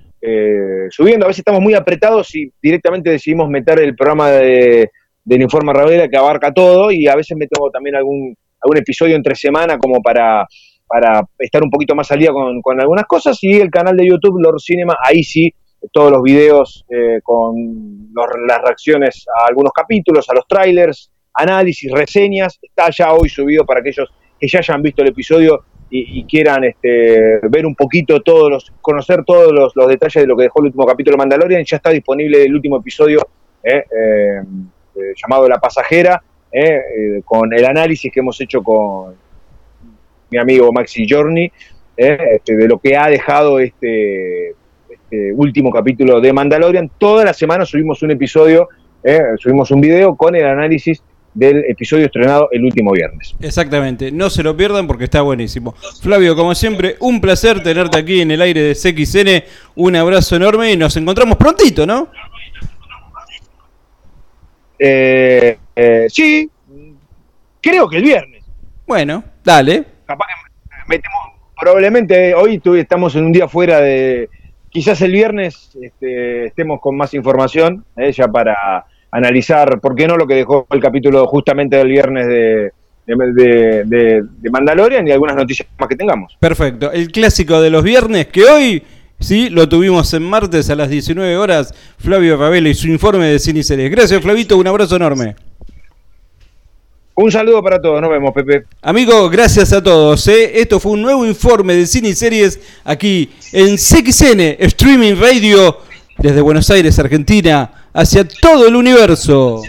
subiendo. A veces estamos muy apretados y directamente decidimos meter el programa de, del Informe Ravela que abarca todo y a veces meto también algún, algún episodio entre semana como para para estar un poquito más al día con, algunas cosas. Y el canal de YouTube, Lord Cinema, ahí sí, todos los videos eh, con las reacciones a algunos capítulos, a los trailers, análisis, reseñas. Está ya hoy subido para aquellos que ya hayan visto el episodio y, quieran este, ver un poquito todos los, conocer todos los, detalles de lo que dejó el último capítulo de Mandalorian. Ya está disponible el último episodio eh, eh, eh, llamado La Pasajera, con el análisis que hemos hecho con mi amigo Maxi Journey, eh, este, de lo que ha dejado este, este último capítulo de Mandalorian. Toda la semana subimos un episodio, eh, subimos un video con el análisis del episodio estrenado el último viernes. Exactamente, no se lo pierdan porque está buenísimo. Flavio, como siempre, un placer tenerte aquí en el aire de CXN. Un abrazo enorme y nos encontramos prontito, ¿no? Eh, eh, sí, creo que el viernes. Bueno, dale. Capaz que metemos, probablemente hoy estamos en un día fuera de, quizás el viernes este, estemos con más información, eh, ya para analizar, ¿por qué no lo que dejó el capítulo justamente del viernes de, de, de- de- Mandalorian y algunas noticias más que tengamos? Perfecto. El clásico de los viernes que hoy, sí, lo tuvimos en martes a las 19 horas. Flavio Ravelo y su informe de cine series. Gracias, Flavito. Un abrazo enorme. Un saludo para todos, nos vemos, Pepe. Amigos, gracias a todos. ¿eh? Esto fue un nuevo informe de cine y series aquí en CXN Streaming Radio desde Buenos Aires, Argentina, hacia todo el universo.